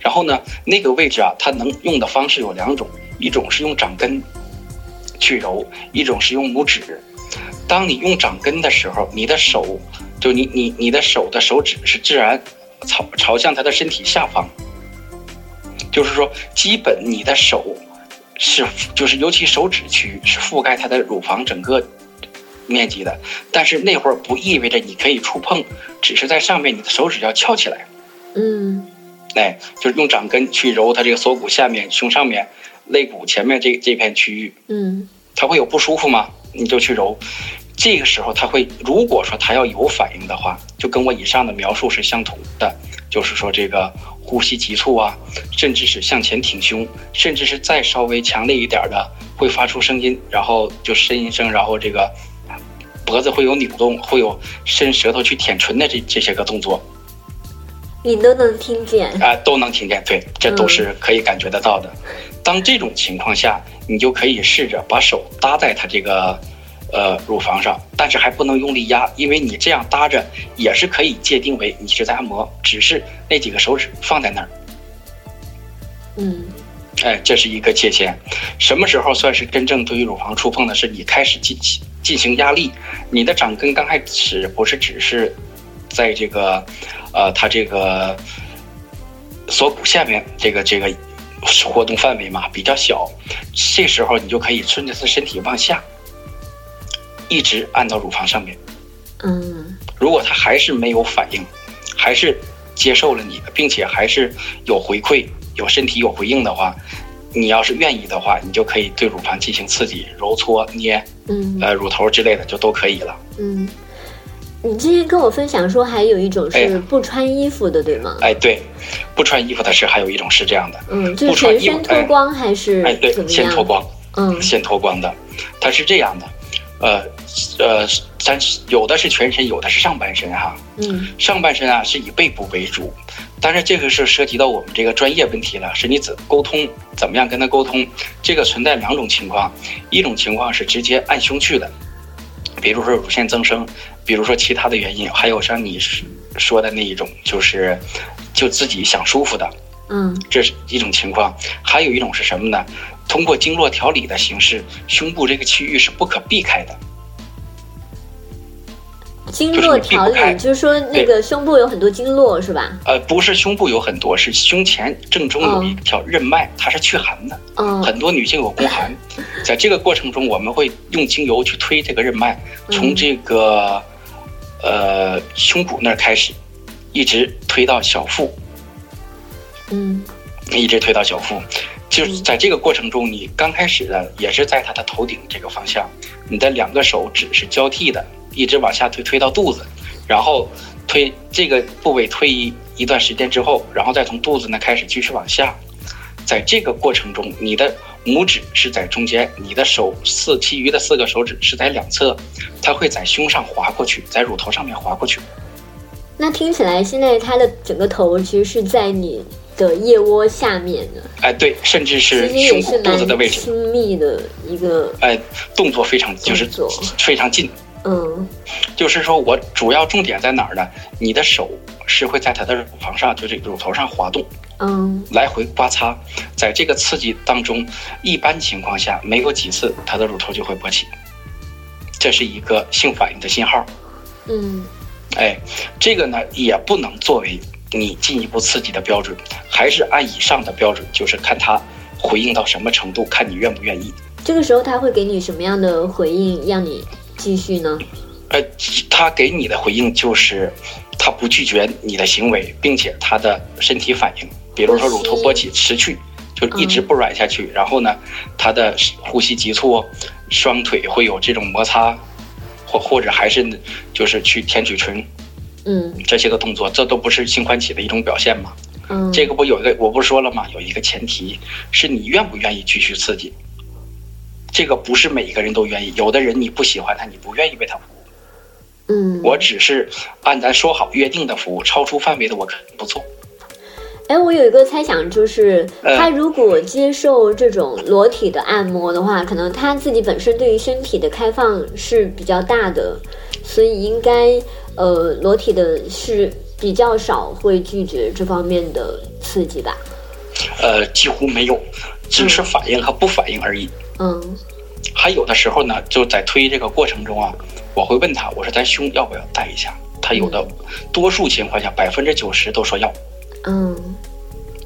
然后呢，那个位置啊，它能用的方式有两种，一种是用掌根去揉，一种是用拇指。当你用掌根的时候，你的手就你你你的手的手指是自然朝朝向他的身体下方，就是说，基本你的手是就是尤其手指区是覆盖他的乳房整个面积的，但是那会儿不意味着你可以触碰，只是在上面你的手指要翘起来，嗯哎，就是用掌根去揉它这个锁骨下面、胸上面、肋骨前面这这片区域，嗯它会有不舒服吗？你就去揉。这个时候它会，如果说它要有反应的话，就跟我以上的描述是相同的，就是说这个呼吸急促啊，甚至是向前挺胸，甚至是再稍微强烈一点的，会发出声音，然后就呻吟声，然后这个脖子会有扭动，会有伸舌头去舔唇的这这些个动作你都能听见。啊、都能听见。对，这都是可以感觉得到的。当这种情况下，你就可以试着把手搭在他这个呃乳房上，但是还不能用力压，因为你这样搭着也是可以界定为你是在按摩，只是那几个手指放在那儿。嗯哎，这是一个界限。什么时候算是真正对于乳房触碰的？是你开始进进行压力，你的掌根刚开始不是只是在这个呃它这个锁骨下面这个这个活动范围嘛比较小，这时候你就可以顺着他身体往下，一直按到乳房上面。嗯如果他还是没有反应，还是接受了你的，并且还是有回馈、有身体有回应的话，你要是愿意的话，你就可以对乳房进行刺激、揉搓、捏，嗯呃，乳头之类的就都可以了。嗯。你之前跟我分享说，还有一种是哎不穿衣服的，对吗？哎，对，不穿衣服的是还有一种是这样的，嗯，就全身脱光还是哎，对？先脱光，嗯先脱光的，它是这样的，呃呃，咱有的是全身，有的是上半身哈。嗯上半身啊是以背部为主，当然这个是涉及到我们这个专业问题了，是你怎沟通，怎么样跟他沟通，这个存在两种情况，一种情况是直接按胸去的，比如说乳腺增生，比如说其他的原因，还有像你说的那一种，就是就自己想舒服的，嗯这是一种情况。还有一种是什么呢？通过经络调理的形式，胸部这个区域是不可避开的。经络调理，就是说那个胸部有很多经络是吧？呃，不是胸部有很多，是胸前正中有一条任脉，它是祛寒的。哦，很多女性有宫寒，在这个过程中，我们会用精油去推这个任脉，从这个呃胸骨那儿开始，一直推到小腹，嗯一直推到小腹。就是在这个过程中，你刚开始的也是在他的头顶这个方向，你的两个手指是交替的，一直往下推，推到肚子，然后推这个部位推一一段时间之后，然后再从肚子呢开始继续往下。在这个过程中，你的拇指是在中间，你的手四其余的四个手指是在两侧，它会在胸上划过去，在乳头上面划过去。那听起来现在它的整个头其实是在你的腋窝下面的，哎，对，甚至是胸部、肚子的位置，亲密的一个，哎，动作非常就是非常近。嗯就是说我主要重点在哪儿呢？你的手是会在他的乳房上，就是乳头上滑动，嗯来回刮擦。在这个刺激当中，一般情况下没有几次，他的乳头就会勃起，这是一个性反应的信号。嗯哎，这个呢也不能作为你进一步刺激的标准，还是按以上的标准，就是看他回应到什么程度，看你愿不愿意。这个时候他会给你什么样的回应，让你继续呢？呃，他给你的回应就是，他不拒绝你的行为，并且他的身体反应，比如说乳头勃起持续，就一直不软下去，然后呢，他的呼吸急促，双腿会有这种摩擦，或或者还是就是去舔嘴唇嗯这些个动作，这都不是性唤起的一种表现嘛？嗯，这个不有一个我不是说了吗？有一个前提是你愿不愿意继续刺激。这个不是每一个人都愿意，有的人你不喜欢他，你不愿意为他服务。嗯，我只是按咱说好约定的服务，超出范围的我肯定不做。哎，我有一个猜想，就是嗯他如果接受这种裸体的按摩的话，可能他自己本身对于身体的开放是比较大的，所以应该呃裸体的是比较少会拒绝这方面的刺激吧。呃，几乎没有，只是反应和不反应而已。嗯还有的时候呢，就在推这个过程中啊，我会问他，我说咱胸要不要带一下？他有的多数情况下百分之九十都说要。嗯，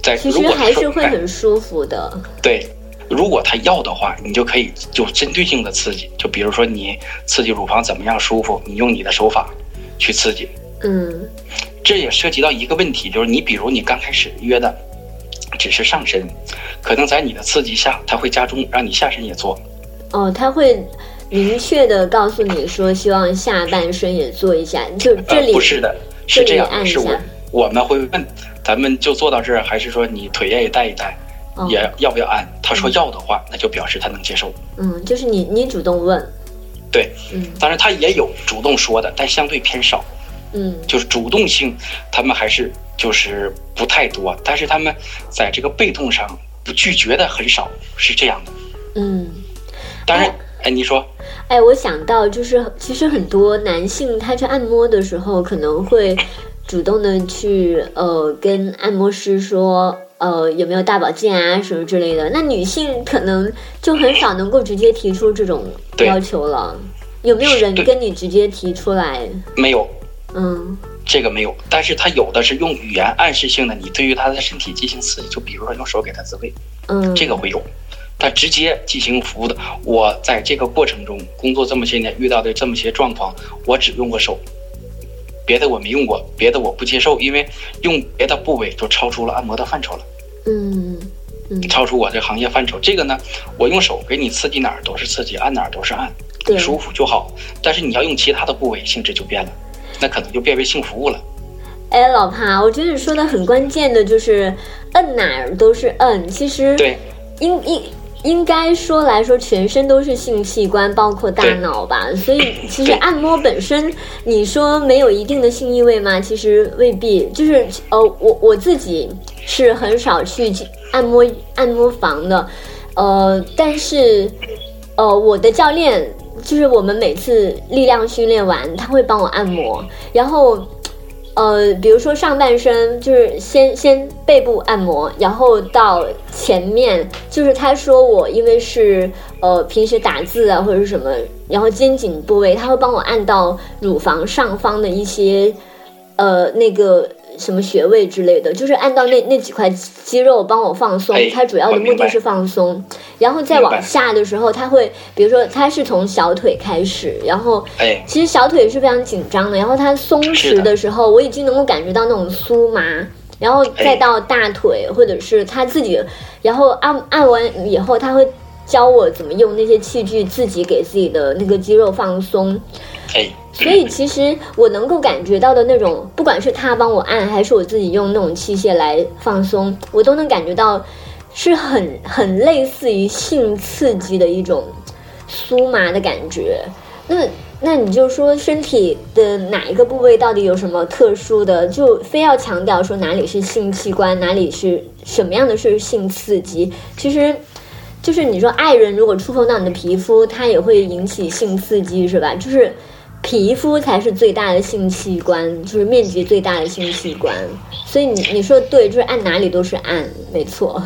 在其实还是会哎很舒服的。对，如果他要的话，你就可以就针对性的刺激，就比如说你刺激乳房怎么样舒服，你用你的手法去刺激。嗯这也涉及到一个问题，就是你比如你刚开始约的只是上身，可能在你的刺激下，它会加重，让你下身也做。哦，他会明确的告诉你说，希望下半身也做一下，就这呃，里、不是的，是这样是我下我们会问，咱们就做到这儿，还是说你腿也带一带，哦也要不要按？他说要的话，那就表示他能接受。嗯，就是你你主动问，对，嗯当然他也有主动说的，但相对偏少。嗯就是主动性，他们还是就是不太多，但是他们在这个被动上不拒绝的很少，是这样的。嗯。当然哎，哎，你说，哎，我想到就是，其实很多男性他去按摩的时候，可能会主动的去呃跟按摩师说，呃有没有大保健啊什么之类的。那女性可能就很少能够直接提出这种要求了。有没有人跟你直接提出来？没有嗯这个没有，但是他有的是用语言暗示性的，你对于他的身体进行刺激，就比如说用手给他自慰，嗯，这个会有。但直接进行服务的，我在这个过程中工作这么些年，遇到的这么些状况，我只用过手，别的我没用过，别的我不接受，因为用别的部位就超出了按摩的范畴了。嗯嗯，超出我这行业范畴。这个呢，我用手给你刺激哪儿都是刺激，按哪儿都是按，你舒服就好。但是你要用其他的部位，性质就变了，那可能就变为性服务了。哎，老帕，我觉得你说的很关键的就是摁哪儿都是摁，其实对，应应应该说来说，全身都是性器官，包括大脑吧。所以 其实按摩本身，你说没有一定的性意味吗？其实未必。就是呃，我我自己是很少去按摩按摩房的，呃，但是呃，我的教练就是我们每次力量训练完，他会帮我按摩，然后。呃，比如说上半身就是先先背部按摩，然后到前面，就是他说我因为是呃平时打字啊或者什么，然后肩颈部位他会帮我按到乳房上方的一些呃那个什么穴位之类的，就是按到那那几块肌肉帮我放松哎，它主要的目的是放松，然后再往下的时候，它会比如说它是从小腿开始，然后哎，其实小腿是非常紧张的，然后它松弛的。时候，我已经能够感觉到那种酥麻，然后再到大腿，或者是他自己，然后按按完以后，他会教我怎么用那些器具自己给自己的那个肌肉放松。哎，所以其实我能够感觉到的那种，不管是他帮我按，还是我自己用那种器械来放松，我都能感觉到是很很类似于性刺激的一种酥麻的感觉。那那你就说身体的哪一个部位到底有什么特殊的，就非要强调说哪里是性器官，哪里是什么样的是性刺激？其实。就是你说爱人如果触碰到你的皮肤，它也会引起性刺激，是吧？就是皮肤才是最大的性器官，就是面积最大的性器官。所以你你说的对，就是按哪里都是按，没错。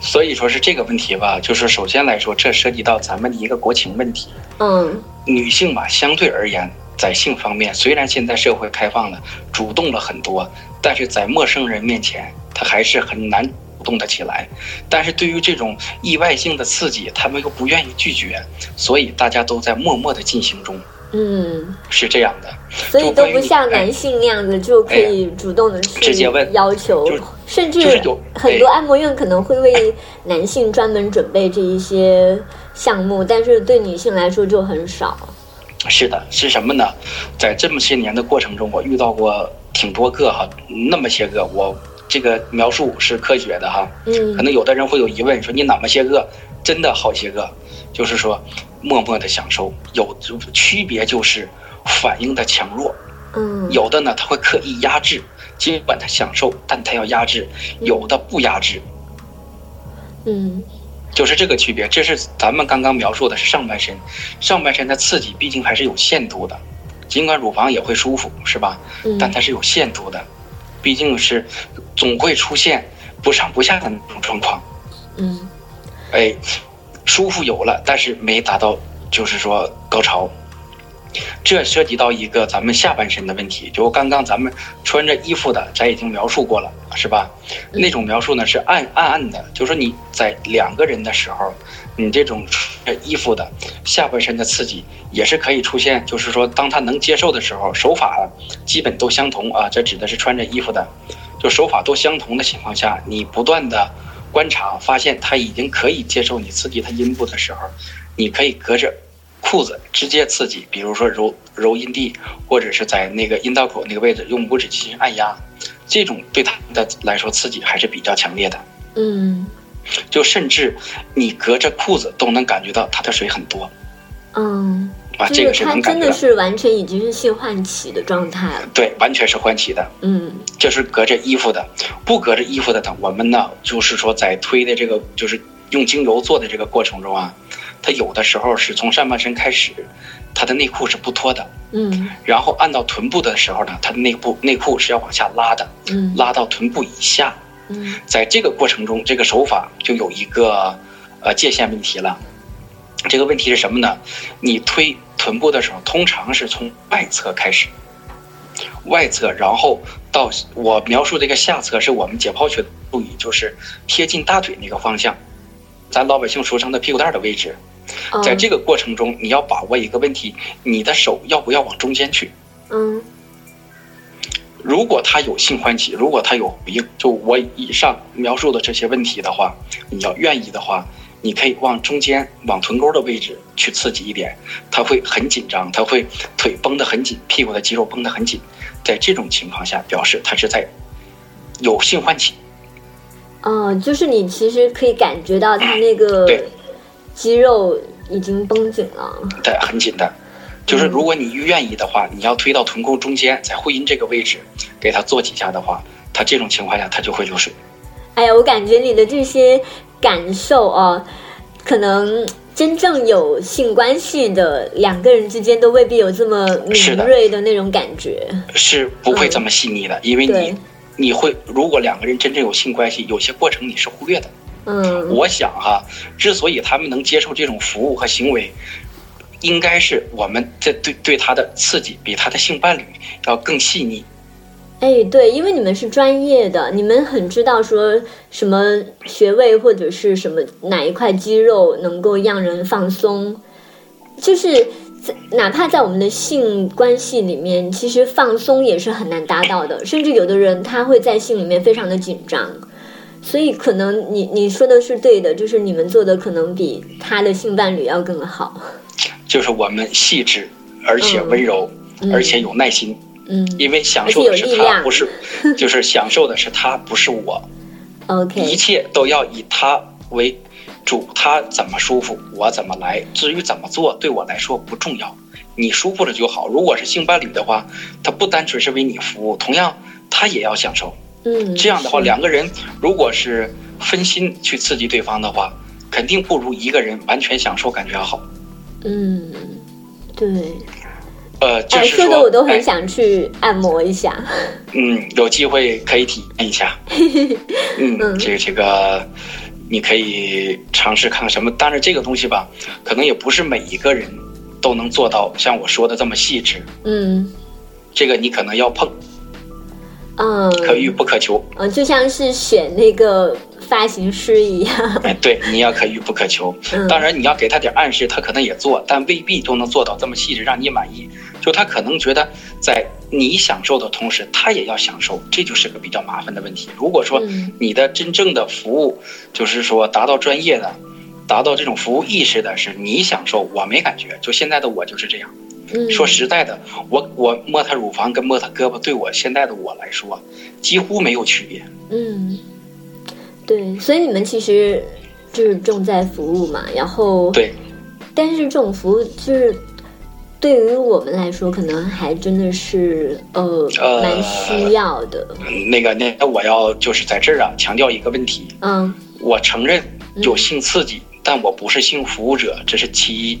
所以说是这个问题吧，就是首先来说，这涉及到咱们的一个国情问题。嗯女性吧，相对而言，在性方面，虽然现在社会开放了，主动了很多，但是在陌生人面前，她还是很难主动的起来。但是对于这种意外性的刺激，她们又不愿意拒绝，所以大家都在默默的进行中，嗯，是这样的。所以都不像哎男性那样子就可以主动的去直接问要求，甚至有很多按摩院可能会为男性专门准备这一些项目，但是对女性来说就很少。是的，是什么呢？在这么些年的过程中，我遇到过挺多个哈，那么些个，我这个描述是科学的哈。嗯可能有的人会有疑问，说你哪么些个？真的好些个，就是说默默的享受，有区别就是反应的强弱。嗯，有的呢，他会刻意压制，尽管他享受，但他要压制；有的不压制，嗯就是这个区别。这是咱们刚刚描述的是上半身，上半身的刺激毕竟还是有限度的，尽管乳房也会舒服，是吧？嗯但它是有限度的，毕竟是总会出现不上不下的那种状况。嗯哎，舒服有了，但是没达到，就是说高潮。这涉及到一个咱们下半身的问题，就刚刚咱们穿着衣服的，咱已经描述过了，是吧？那种描述呢是暗暗暗的，就是说你在两个人的时候，你这种穿着衣服的下半身的刺激也是可以出现，就是说当他能接受的时候，手法基本都相同啊，这指的是穿着衣服的，就手法都相同的情况下，你不断的观察，发现他已经可以接受你刺激他阴部的时候，你可以隔着裤子直接刺激，比如说揉揉阴蒂，或者是在那个阴道口那个位置用拇指进行按压，这种对他的来说刺激还是比较强烈的。嗯。就甚至你隔着裤子都能感觉到他的水很多。嗯，啊，这个是他能感觉到，真的是完全已经是性唤起的状态了。对，完全是唤起的。嗯就是隔着衣服的，不隔着衣服的呢，我们呢就是说在推的这个就是用精油做的这个过程中啊，它有的时候是从上半身开始，它的内裤是不脱的，嗯然后按到臀部的时候呢，它的内部内裤是要往下拉的，嗯拉到臀部以下。嗯在这个过程中，这个手法就有一个呃界限问题了。这个问题是什么呢？你推臀部的时候，通常是从外侧开始，外侧，然后到我描述这个下侧，是我们解剖学的术语，就是贴近大腿那个方向，咱老百姓俗称的屁股蛋儿的位置。哦在这个过程中，你要把握一个问题：你的手要不要往中间去？嗯如果他有性欢喜，如果他有回应，就我以上描述的这些问题的话，你要愿意的话，你可以往中间、往臀沟的位置去刺激一点，他会很紧张，他会腿绷得很紧，屁股的肌肉绷得很紧。在这种情况下，表示他是在有性唤起。嗯，就是你其实可以感觉到他那个肌肉已经绷紧了。对很紧的。就是如果你愿意的话，你要推到臀沟中间，在会阴这个位置给他做几下的话，他这种情况下他就会流水。哎呀，我感觉你的这些感受啊，可能真正有性关系的两个人之间都未必有这么敏锐的那种感觉。是不会这么细腻的，因为你你会如果两个人真正有性关系，有些过程你是忽略的。嗯，我想哈、之所以他们能接受这种服务和行为，应该是我们这对对他的刺激比他的性伴侣要更细腻。哎，对，因为你们是专业的，你们很知道说什么穴位或者是什么哪一块肌肉能够让人放松，就是在哪怕在我们的性关系里面，其实放松也是很难达到的，甚至有的人他会在性里面非常的紧张，所以可能你你说的是对的，就是你们做的可能比他的性伴侣要更好。就是我们细致，而且温柔，嗯而且有耐心，嗯因为享受的是他，不是，就是享受的是他，不是我。一，OK，切都要以他为主，他怎么舒服，我怎么来。至于怎么做，对我来说不重要，你舒服了就好。如果是性伴侣的话，他不单纯是为你服务，同样他也要享受。嗯，这样的话，两个人如果是分心去刺激对方的话，肯定不如一个人完全享受感觉要好。嗯，对。呃，就哎，是说的我都很哎想去按摩一下。嗯，有机会可以体验一下。嗯，这个这个，你可以尝试看看什么。但是，这个东西吧，可能也不是每一个人都能做到像我说的这么细致。嗯这个你可能要碰，嗯，可遇不可求。嗯，就像是选那个发型师一样。哎，对，你要可遇不可求。嗯当然，你要给他点暗示，他可能也做，但未必都能做到这么细致让你满意。就他可能觉得，在你享受的同时，他也要享受，这就是个比较麻烦的问题。如果说嗯你的真正的服务，就是说达到专业的，达到这种服务意识的，是你享受，我没感觉。就现在的我就是这样。嗯，说实在的，我我摸他乳房跟摸他胳膊，对我现在的我来说，几乎没有区别。嗯，对，所以你们其实就是重在服务嘛，然后对，但是这种服务就是对于我们来说，可能还真的是呃呃蛮需要的。嗯那个那我要就是在这儿啊强调一个问题，嗯我承认有性刺激，但我不是性服务者，这是其一。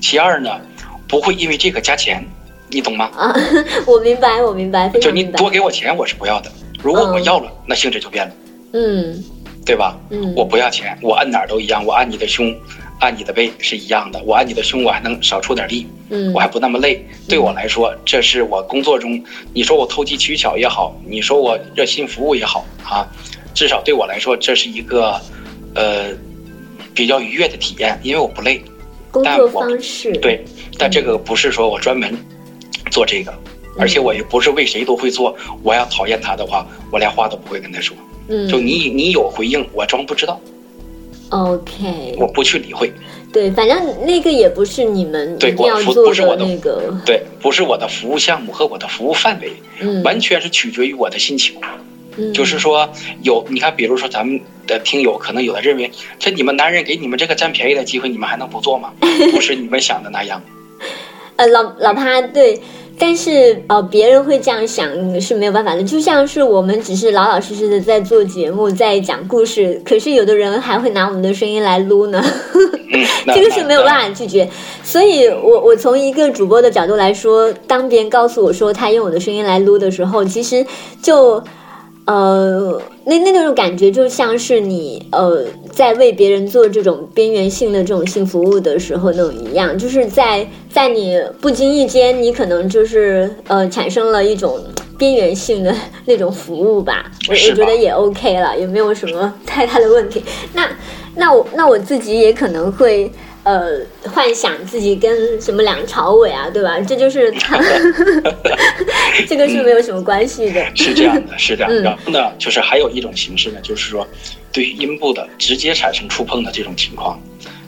其二呢，不会因为这个加钱，你懂吗？啊，我明白，我明白，非就你。多给我钱，我是不要的。如果我嗯要了，那性质就变了，嗯对吧？嗯，我不要钱，我按哪儿都一样，我按你的胸，按你的背是一样的。我按你的胸，我还能少出点力，嗯我还不那么累。对我来说，这是我工作中，你说我投机取巧也好，你说我热心服务也好啊，至少对我来说，这是一个呃比较愉悦的体验，因为我不累。工作但我方式对，但这个不是说我专门做这个，而且我也不是为谁都会做。我要讨厌他的话，我连话都不会跟他说。嗯，就你你有回应，我装不知道，OK，我不去理会。对，反正那个也不是你们对我不做的不是我的那个，对，不是我的服务项目和我的服务范围，嗯，完全是取决于我的心情。嗯就是说，有你看，比如说咱们的听友，可能有的认为，这你们男人给你们这个占便宜的机会，你们还能不做吗？不是你们想的那样。呃，老老潘对，但是呃，别人会这样想是没有办法的。就像是我们只是老老实实的在做节目，在讲故事，可是有的人还会拿我们的声音来撸呢，这个是没有办。法拒绝。所以我我从一个主播的角度来说，当别人告诉我说他用我的声音来撸的时候，其实就。呃，那那那种感觉就像是你呃在为别人做这种边缘性的这种性服务的时候那种一样，就是在在你不经意间，你可能就是呃产生了一种边缘性的那种服务吧。我我觉得也 OK 了，也没有什么太大的问题。那那我那我自己也可能会。呃，幻想自己跟什么梁朝伟啊，对吧？这就是他，这个是没有什么关系的。是这样的，是这样。的然后呢，就是还有一种形式呢，就是说，对于阴部的直接产生触碰的这种情况，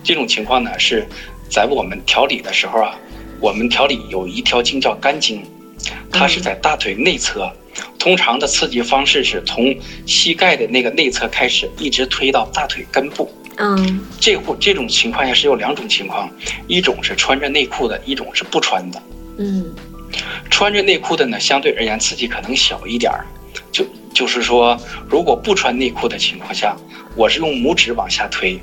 这种情况呢是在我们调理的时候啊，我们调理有一条经叫肝经，它是在大腿内侧。通常的刺激方式是从膝盖的那个内侧开始，一直推到大腿根部。嗯这户这种情况下是有两种情况，一种是穿着内裤的，一种是不穿的。嗯穿着内裤的呢，相对而言刺激可能小一点儿，就就是说，如果不穿内裤的情况下，我是用拇指往下推，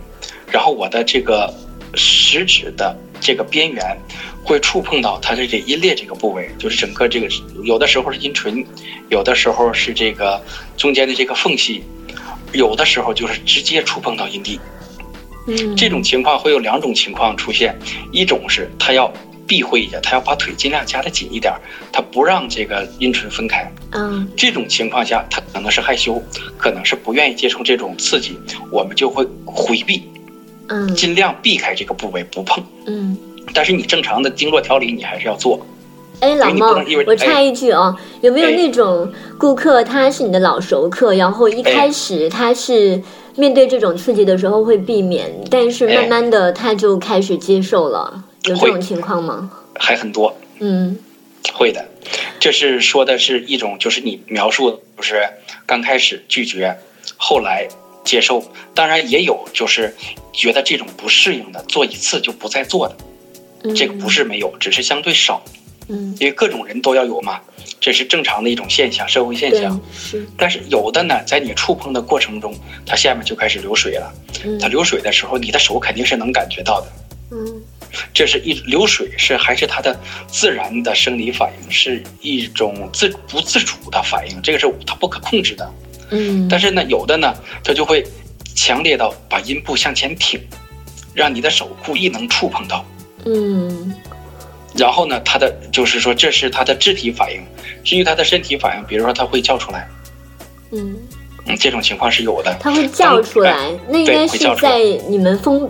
然后我的这个食指的这个边缘会触碰到它的这阴裂这个部位，就是整个这个有的时候是阴唇，有的时候是这个中间的这个缝隙，有的时候就是直接触碰到阴蒂。嗯，这种情况会有两种情况出现，一种是他要避讳一下，他要把腿尽量夹得紧一点儿，他不让这个阴唇分开。嗯这种情况下，他可能是害羞，可能是不愿意接受这种刺激，我们就会回避，嗯尽量避开这个部位不碰。嗯。但是你正常的经络调理，你还是要做。哎，老你不孟能因为，我插一句哦，有没有哎那种顾客他是你的老熟客，然后一哎开始他是面对这种刺激的时候会避免，但是慢哎慢的他就开始接受了，有这种情况吗？还很多，嗯会的。这是说的是一种，就是你描述的，就是刚开始拒绝，后来接受。当然也有就是觉得这种不适应的，做一次就不再做的，嗯，这个不是没有，只是相对少，嗯，因为各种人都要有嘛，这是正常的一种现象，社会现象。是，但是有的呢，在你触碰的过程中，它下面就开始流水了。嗯它流水的时候，你的手肯定是能感觉到的。嗯这是一流水是还是它的自然的生理反应，是一种自不自主的反应，这个是它不可控制的。嗯，但是呢，有的呢，它就会强烈到把阴部向前挺，让你的手故意能触碰到。嗯然后呢，他的就是说这是他的肢体反应。至于他的身体反应，比如说他会叫出来，嗯，嗯，这种情况是有的。他会叫出来，那应该是会叫出来在你们封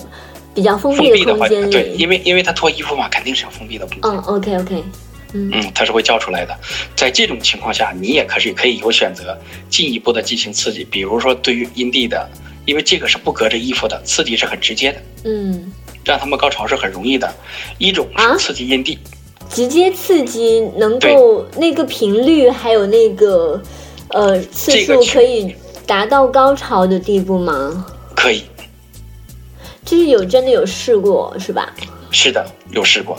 比较封封闭的环境，对，因。为因为他脱衣服嘛，肯定是要封闭的空间。嗯，OK OK，嗯嗯，它是会叫出来的。在这种情况下，你也可是可以有选择进一步的进行刺激，比如说对于阴蒂的，因为这个是不隔着衣服的，刺激是很直接的，嗯，让他们高潮是很容易的。一种啊是刺激阴蒂，直接刺激能够那个频率还有那个呃次数可以达到高潮的地步吗？可以，就是有真的有试过是吧？是的，有试过，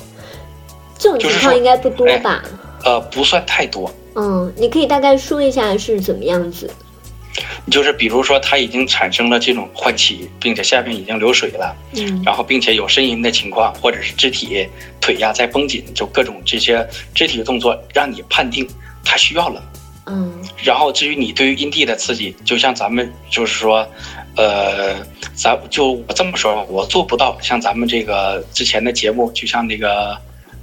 这种情况应该不多吧？呃，不算太多。嗯，你可以大概说一下是怎么样子？就是比如说，它已经产生了这种唤起，并且下面已经流水了，嗯然后并且有呻吟的情况，或者是肢体腿呀在绷紧，就各种这些肢体动作，让你判定它需要了。嗯然后至于你对于阴蒂的刺激，就像咱们就是说，呃，咱就我这么说吧，我做不到像咱们这个之前的节目，就像那个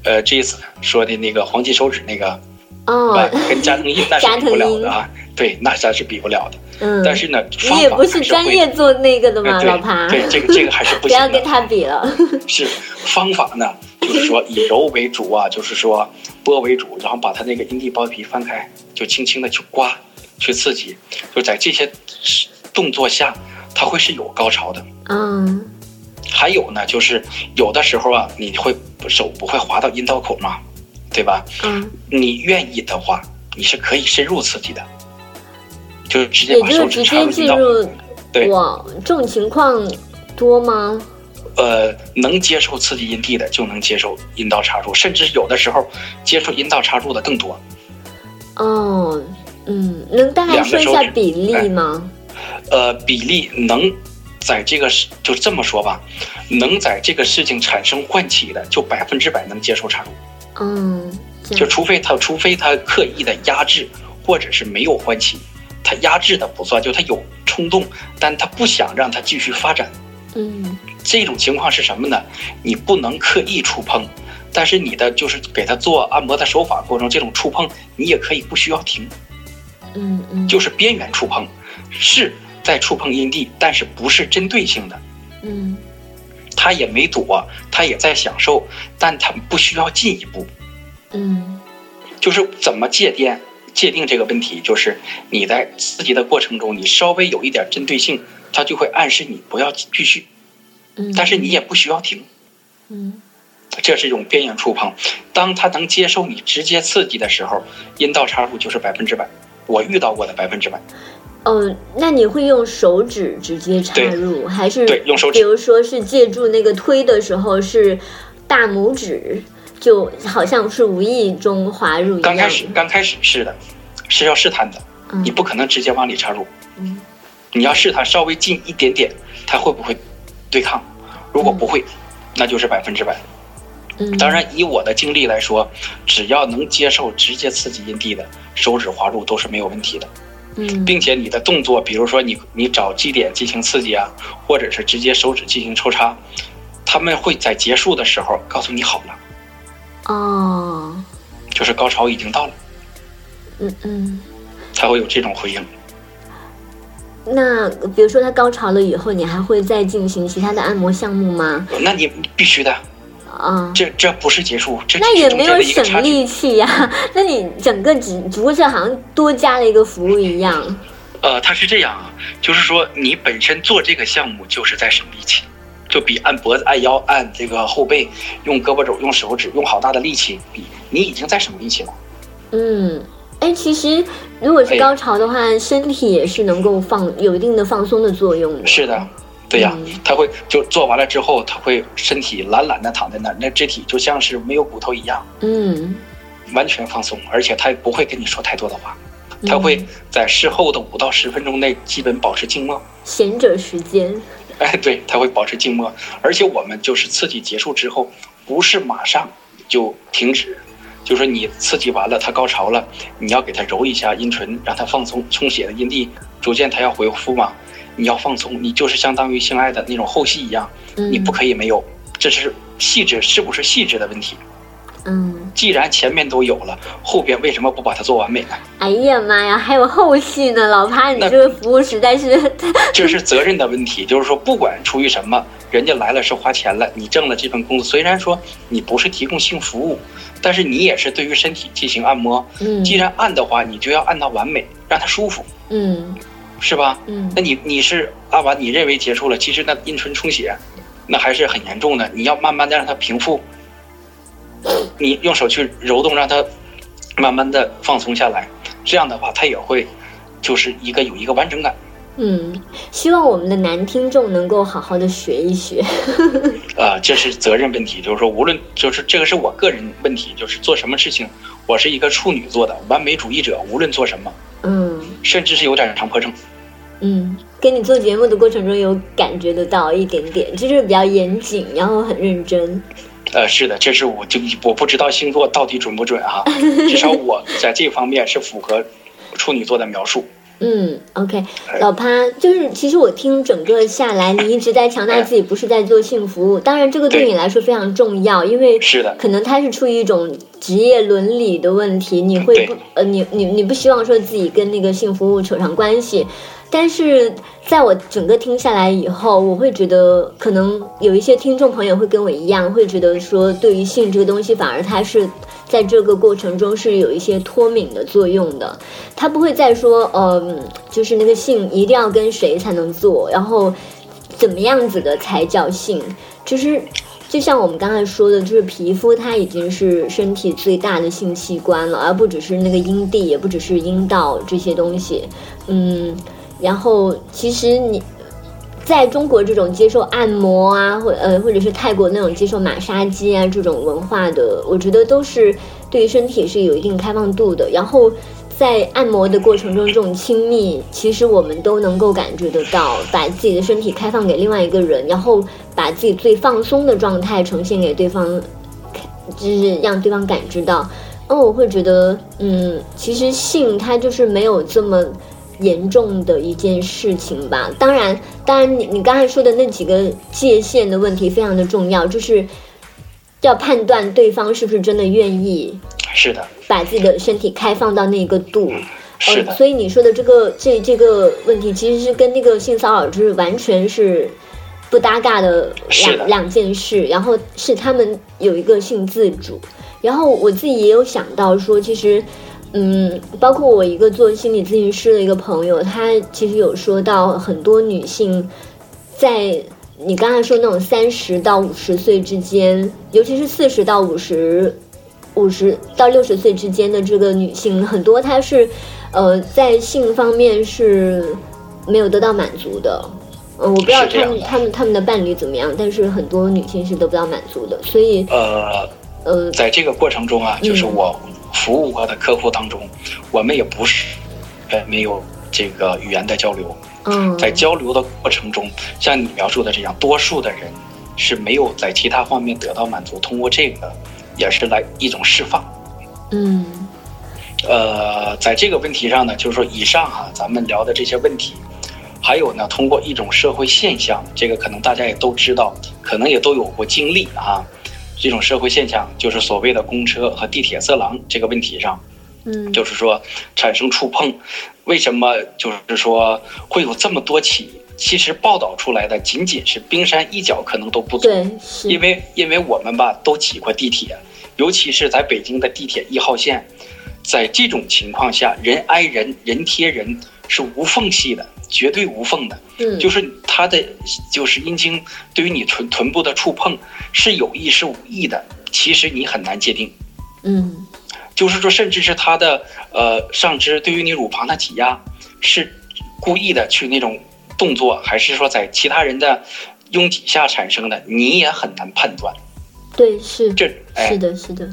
呃 j a s 说的那个黄金手指那个，哦啊，跟加藤鹰那是比不了的啊 对，那咱是比不了的。嗯，但是呢，方法你也不是专业做那个的吗，呃老潘？对对，这个这个还是不 不行的。要跟他比了。是方法呢，就是说以揉为主啊，就是说拨为主，然后把它那个阴蒂包皮翻开，就轻轻的去刮，去刺激，就在这些动作下，它会是有高潮的。嗯还有呢，就是有的时候啊，你会手不会滑到阴道口嘛，对吧？嗯，你愿意的话，你是可以深入刺激的，就是直接也把手指就是直接插入阴道。进入。对哇，这种情况多吗？呃，能接受刺激阴蒂的就能接受阴道插入，甚至有的时候接受阴道插入的更多。哦，嗯，能大概说一下比例哎吗？呃，比例能在这个事就这么说吧，能在这个事情产生唤起的，就百分之百能接受插入，嗯，就除非他除非他刻意的压制，或者是没有唤起，他压制的不算，就他有冲动，但他不想让他继续发展。嗯这种情况是什么呢？你不能刻意触碰，但是你的就是给他做按摩的手法过程，这种触碰你也可以不需要停，嗯嗯，就是边缘触碰，是在触碰阴蒂，但是不是针对性的。嗯他也没躲，他也在享受，但他不需要进一步。嗯就是怎么界定界定这个问题，就是你在刺激的过程中，你稍微有一点针对性，它就会暗示你不要继续，嗯，但是你也不需要停。嗯这是一种边缘触碰。当它能接受你直接刺激的时候，阴道插入就是百分之百。我遇到过的百分之百，哦，那你会用手指直接插入，还是对用手指比如说是借助那个推的时候是大拇指，就好像是无意中滑入一样。刚开始刚开始是的，是要试探的。嗯你不可能直接往里插入，嗯你要试探稍微近一点点，它会不会对抗？如果不会，那就是百分之百。嗯，当然，以我的经历来说，只要能接受直接刺激阴蒂的，手指滑入都是没有问题的，嗯并且你的动作，比如说你你找基点进行刺激啊，或者是直接手指进行抽插，他们会在结束的时候告诉你好了，哦，就是高潮已经到了，嗯嗯。才会有这种回应。那比如说他高潮了以后，你还会再进行其他的按摩项目吗？那你必须的，啊、这这不是结束，这那也没有。省力气呀、那你整个只只不过是好像多加了一个服务一样。呃，他是这样啊，就是说你本身做这个项目就是在省力气，就比按脖子、按腰、按这个后背，用胳膊肘、用手指、用好大的力气，比你已经在省力气了。嗯，哎，其实如果是哎高潮的话，身体也是能够放有一定的放松的作用的。是的，对呀、嗯他会就做完了之后，他会身体懒懒的躺在那儿，那肢体就像是没有骨头一样，嗯，完全放松，而且他也不会跟你说太多的话，他会嗯在事后的五到十分钟内基本保持静默。闲者时间。哎，对，他会保持静默，而且我们就是刺激结束之后，不是马上就停止，就是你刺激完了，他高潮了，你要给他揉一下阴唇，让他放松，充血的阴蒂逐渐他要恢复嘛，你要放松，你就是相当于性爱的那种后戏一样，嗯，你不可以没有，这是细致是不是细致的问题。嗯，既然前面都有了，后边为什么不把它做完美呢？哎呀妈呀，还有后续呢，老潘，你那这个服务实在是，这是责任的问题，就是说，不管出于什么，人家来了是花钱了，你挣了这份工资，虽然说你不是提供性服务，但是你也是对于身体进行按摩。嗯既然按的话，你就要按到完美，让它舒服，嗯是吧？嗯那你你是按完，你认为结束了，其实那阴唇充血，那还是很严重的，你要慢慢的让它平复，你用手去揉动，让它慢慢的放松下来，这样的话，它也会就是一个有一个完整感。嗯，希望我们的男听众能够好好的学一学。啊、这是责任问题，就是说，无论就是这个是我个人问题，就是做什么事情，我是一个处女座的完美主义者，无论做什么，嗯甚至是有点强迫症。嗯，跟你做节目的过程中有感觉得到一点点，就是比较严谨，然后很认真。呃，是的，这是我就我不知道星座到底准不准啊，至少 我在这方面是符合处女座的描述。嗯，OK，老潘，就是其实我听整个下来，你一直在强调自己不是在做性服务，当然这个对对你来说非常重要，因为是的。可能他是出于一种职业伦理的问题，你会不呃，你你你不希望说自己跟那个性服务扯上关系，但是在我整个听下来以后，我会觉得可能有一些听众朋友会跟我一样，会觉得说对于性这个东西，反而它是在这个过程中是有一些脱敏的作用的，他不会再说，嗯、就是那个性一定要跟谁才能做，然后怎么样子的才叫性，就是。就像我们刚才说的，就是皮肤它已经是身体最大的性器官了，而不只是那个阴蒂，也不只是阴道这些东西。嗯，然后其实你在中国这种接受按摩啊，或呃或者是泰国那种接受马杀鸡啊这种文化的，我觉得都是对于身体是有一定开放度的。然后在按摩的过程中，这种亲密，其实我们都能够感觉得到，把自己的身体开放给另外一个人，然后把自己最放松的状态呈现给对方，就是让对方感知到。哦，我会觉得，嗯，其实性它就是没有这么严重的一件事情吧。当然，当然你你刚才说的那几个界限的问题非常的重要，就是要判断对方是不是真的愿意是的，把自己的身体开放到那个度。是的呃，所以你说的这个这这个问题，其实是跟那个性骚扰就是完全是不搭嘎的两两件事。然后是他们有一个性自主，然后我自己也有想到说，其实。嗯，包括我一个做心理咨询师的一个朋友，他其实有说到很多女性在你刚才说那种三十到五十岁之间，尤其是四十到五十五十到六十岁之间的这个女性，很多她是呃在性方面是没有得到满足的。呃，我不知道他们他们他们的伴侣怎么样，但是很多女性是得不到满足的，所以呃，呃在这个过程中啊，就是我服务过的客户当中，我们也不是呃没有这个语言的交流。嗯，在交流的过程中，像你描述的这样，多数的人是没有在其他方面得到满足，通过这个也是来一种释放。嗯呃，在这个问题上呢，就是说以上哈、咱们聊的这些问题，还有呢，通过一种社会现象，这个可能大家也都知道，可能也都有过经历啊。这种社会现象就是所谓的公车和地铁色狼这个问题上，嗯，就是说产生触碰，为什么就是说会有这么多起？其实报道出来的仅仅是冰山一角，可能都不足。对，因为因为我们吧都挤过地铁，尤其是在北京的地铁一号线，在这种情况下，人挨人，人贴人是无缝隙的，绝对无缝的。嗯，就是它的就是阴茎对于你臀臀部的触碰是有意是无意的，其实你很难界定。嗯就是说，甚至是它的呃上肢对于你乳房的挤压是故意的去那种动作，还是说在其他人的拥挤下产生的，你也很难判断。对，是，这哎是，的，是的，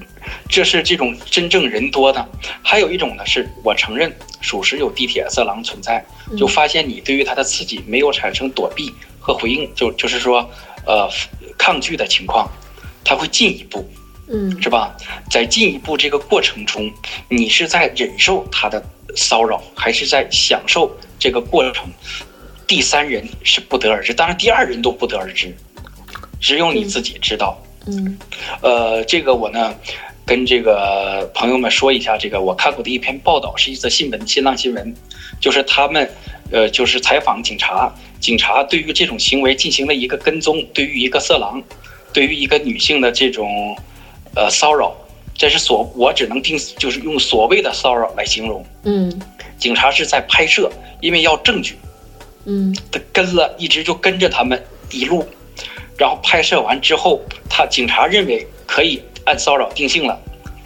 这是这种真正人多的。还有一种呢，是我承认属实有地铁色狼存在，就发现你对于他的刺激没有产生躲避和回应，就就是说，呃，抗拒的情况，他会进一步，嗯是吧？在进一步这个过程中，你是在忍受他的骚扰，还是在享受这个过程？第三人是不得而知，当然第二人都不得而知，只有你自己知道。嗯呃，这个我呢，跟这个朋友们说一下，这个我看过的一篇报道，是一则新闻，新浪新闻，就是他们，呃，就是采访警察，警察对于这种行为进行了一个跟踪，对于一个色狼，对于一个女性的这种，呃，骚扰，这是所我只能定，就是用所谓的骚扰来形容。嗯。警察是在拍摄，因为要证据，嗯。他跟了，一直就跟着他们一路，然后拍摄完之后，他警察认为可以按骚扰定性了，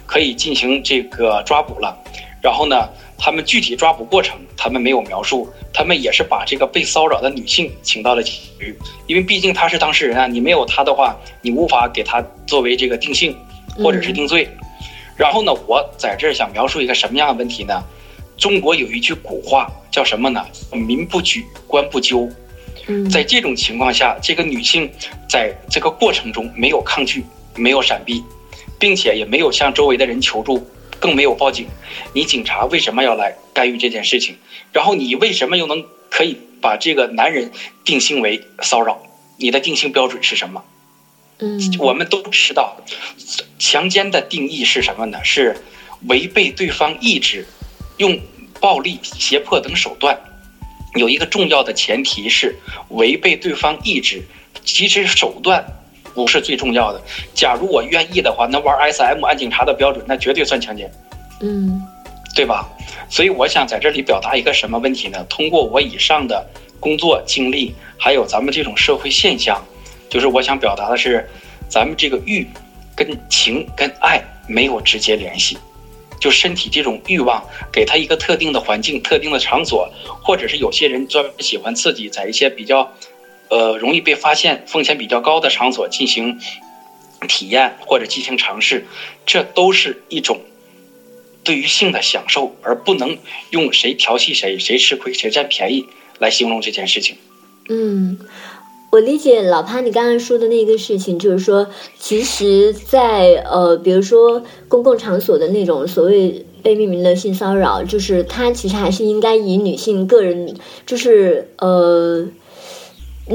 可以进行这个抓捕了。然后呢，他们具体抓捕过程他们没有描述，他们也是把这个被骚扰的女性请到了警局，因为毕竟她是当事人啊，你没有她的话，你无法给她作为这个定性或者是定罪。然后呢，我在这儿想描述一个什么样的问题呢？中国有一句古话叫什么呢？民不举，官不究。嗯，在这种情况下，这个女性在这个过程中没有抗拒，没有闪避，并且也没有向周围的人求助，更没有报警。你警察为什么要来干预这件事情？然后你为什么又能可以把这个男人定性为骚扰？你的定性标准是什么？嗯我们都知道，强奸的定义是什么呢？是违背对方意志，用暴力、胁迫等手段。有一个重要的前提是违背对方意志，其实手段不是最重要的。假如我愿意的话，那玩 SM 按警察的标准，那绝对算强奸。嗯对吧？所以我想在这里表达一个什么问题呢？通过我以上的工作经历，还有咱们这种社会现象，就是我想表达的是，咱们这个欲跟情跟爱没有直接联系。就身体这种欲望，给他一个特定的环境、特定的场所，或者是有些人专门喜欢自己在一些比较，呃，容易被发现、风险比较高的场所进行体验或者进行尝试，这都是一种对于性的享受，而不能用谁调戏谁、谁吃亏、谁占便宜来形容这件事情。嗯，我理解老潘你刚刚说的那个事情，就是说，其实在，呃，比如说公共场所的那种所谓被命名的性骚扰，就是它其实还是应该以女性个人，就是呃。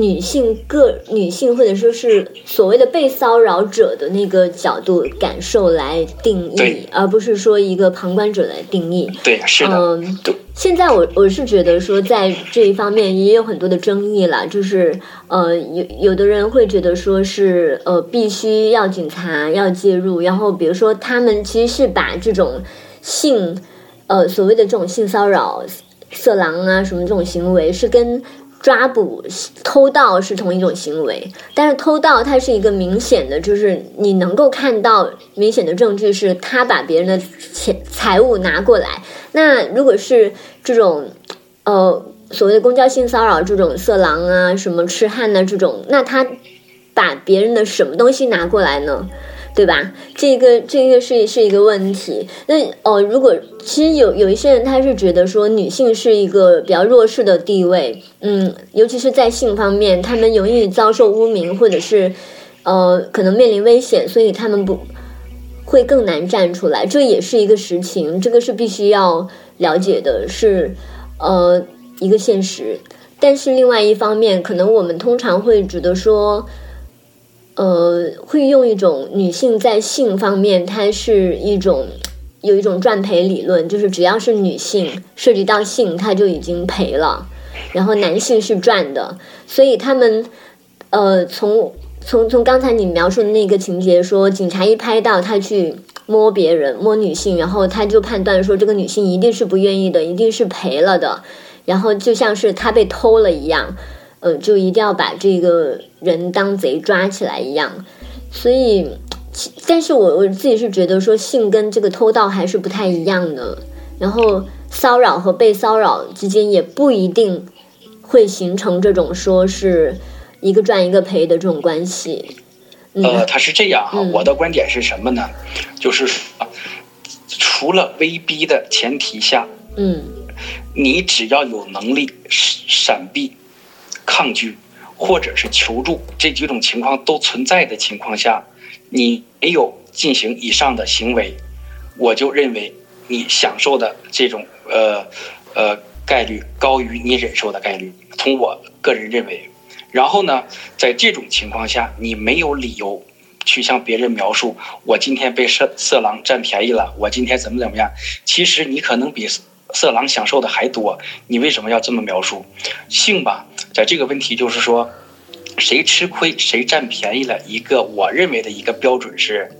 女性个女性或者说是所谓的被骚扰者的那个角度感受来定义，而不是说一个旁观者来定义。对，是的，嗯，现在我我是觉得说，在这一方面也有很多的争议了，就是呃，有有的人会觉得说是呃，必须要警察要介入，然后比如说他们其实是把这种性呃所谓的这种性骚扰、色狼啊什么这种行为是跟。抓捕、偷盗是同一种行为，但是偷盗它是一个明显的，就是你能够看到明显的证据是他把别人的钱财物拿过来。那如果是这种呃所谓的公交性骚扰这种色狼啊、什么痴汉呐、这种，那他把别人的什么东西拿过来呢？对吧？这个这个是是一个问题。那哦，如果其实有有一些人他是觉得说女性是一个比较弱势的地位，嗯，尤其是在性方面，他们容易遭受污名，或者是呃可能面临危险，所以他们不会更难站出来。这也是一个实情，这个是必须要了解的，是呃一个现实。但是另外一方面，可能我们通常会觉得说。呃，会用一种女性在性方面，它是一种有一种赚赔理论，就是只要是女性涉及到性，她就已经赔了，然后男性是赚的。所以他们呃，从从从刚才你描述的那个情节说，警察一拍到他去摸别人摸女性，然后他就判断说这个女性一定是不愿意的，一定是赔了的，然后就像是他被偷了一样。呃，就一定要把这个人当贼抓起来一样，所以，但是我我自己是觉得说性跟这个偷盗还是不太一样的，然后骚扰和被骚扰之间也不一定会形成这种说是一个赚一个赔的这种关系。呃，他是这样哈，我的观点是什么呢？就是除了威逼的前提下，嗯，你只要有能力闪避。抗拒，或者是求助这几种情况都存在的情况下，你没有进行以上的行为，我就认为你享受的这种呃呃概率高于你忍受的概率。从我个人认为，然后呢，在这种情况下，你没有理由去向别人描述我今天被色色狼占便宜了，我今天怎么怎么样。其实你可能比。色狼享受的还多，你为什么要这么描述？性吧，在这个问题就是说，谁吃亏谁占便宜了。一个我认为的一个标准是，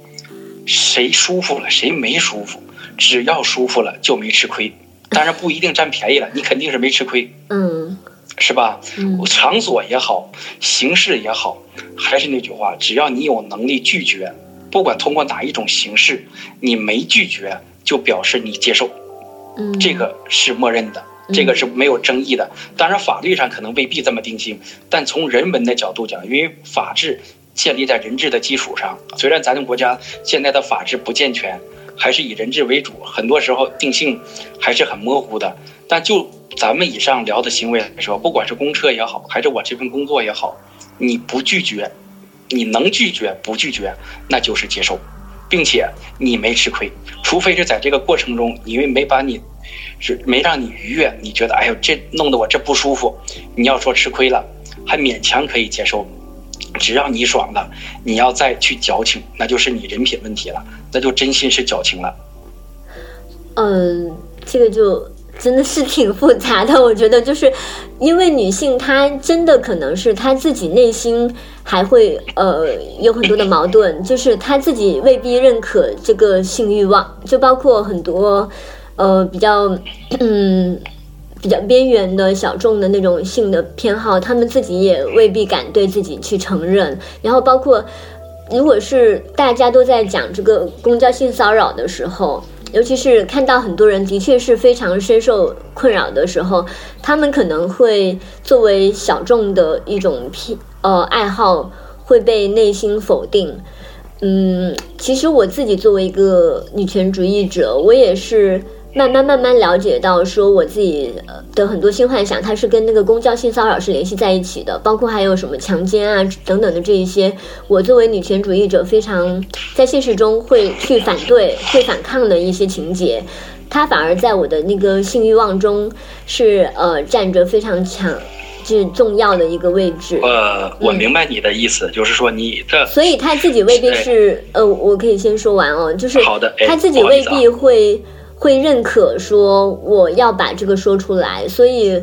谁舒服了谁没舒服，只要舒服了就没吃亏。当然不一定占便宜了，你肯定是没吃亏。嗯，是吧？场所也好，形式也好，还是那句话，只要你有能力拒绝，不管通过哪一种形式，你没拒绝就表示你接受。这个是默认的，这个是没有争议的。当然，法律上可能未必这么定性，但从人文的角度讲，因为法治建立在人治的基础上。虽然咱们国家现在的法治不健全，还是以人治为主，很多时候定性还是很模糊的。但就咱们以上聊的行为来说，不管是公车也好，还是我这份工作也好，你不拒绝，你能拒绝不拒绝，那就是接受。并且你没吃亏，除非是在这个过程中，因为没把你，是没让你愉悦，你觉得哎呦这弄得我这不舒服，你要说吃亏了，还勉强可以接受。只要你爽了，你要再去矫情，那就是你人品问题了，那就真心是矫情了。嗯，这个就。真的是挺复杂的，我觉得就是因为女性她真的可能是她自己内心还会呃有很多的矛盾，就是她自己未必认可这个性欲望，就包括很多呃比较 嗯比较边缘的小众的那种性的偏好，他们自己也未必敢对自己去承认。然后包括如果是大家都在讲这个公交性骚扰的时候。尤其是看到很多人的确是非常深受困扰的时候，他们可能会作为小众的一种偏呃爱好会被内心否定。嗯，其实我自己作为一个女权主义者，我也是。慢慢慢慢了解到，说我自己的很多性幻想，它是跟那个公交性骚扰是联系在一起的，包括还有什么强奸啊等等的这一些，我作为女权主义者，非常在现实中会去反对、会反抗的一些情节，它反而在我的那个性欲望中是呃占着非常强、是重要的一个位置。呃，我明白你的意思，就是说你的，所以他自己未必是呃，我可以先说完哦，就是好的，他自己未必会。会认可说我要把这个说出来，所以，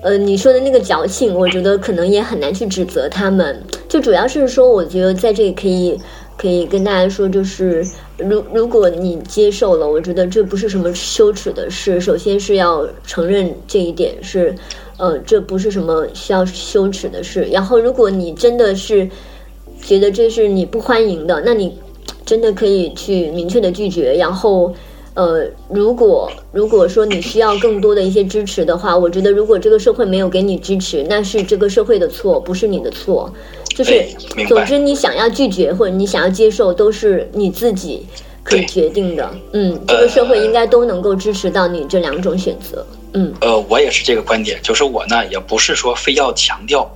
呃，你说的那个矫情，我觉得可能也很难去指责他们。就主要是说，我觉得在这里可以可以跟大家说，就是如如果你接受了，我觉得这不是什么羞耻的事。首先是要承认这一点是，呃，这不是什么需要羞耻的事。然后，如果你真的是觉得这是你不欢迎的，那你真的可以去明确的拒绝，然后。呃，如果如果说你需要更多的一些支持的话，我觉得如果这个社会没有给你支持，那是这个社会的错，不是你的错。就是总之你想要拒绝或者你想要接受，都是你自己可以决定的。嗯，这个社会应该都能够支持到你这两种选择。嗯呃，我也是这个观点，就是我呢也不是说非要强调，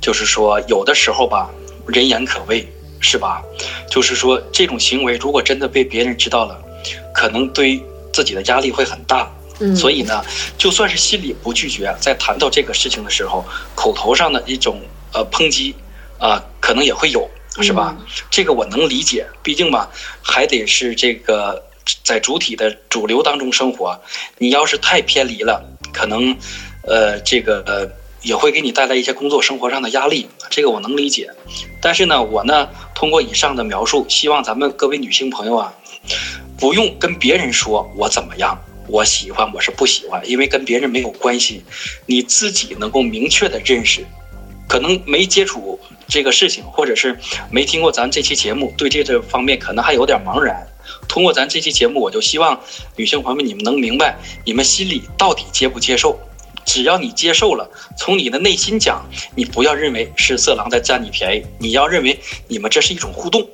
就是说有的时候吧，人言可畏，是吧？就是说这种行为如果真的被别人知道了，可能对自己的压力会很大。嗯，所以呢，就算是心里不拒绝，在谈到这个事情的时候，口头上的一种呃抨击啊、可能也会有，是吧？这个我能理解，毕竟吧，还得是这个在主体的主流当中生活。你要是太偏离了，可能呃这个呃也会给你带来一些工作生活上的压力，这个我能理解。但是呢，我呢通过以上的描述，希望咱们各位女性朋友啊，不用跟别人说我怎么样。我喜欢，我是不喜欢，因为跟别人没有关系，你自己能够明确的认识，可能没接触这个事情，或者是没听过咱这期节目，对这这方面可能还有点茫然。通过咱这期节目，我就希望女性朋友们你们能明白，你们心里到底接不接受。只要你接受了，从你的内心讲，你不要认为是色狼在占你便宜，你要认为你们这是一种互动。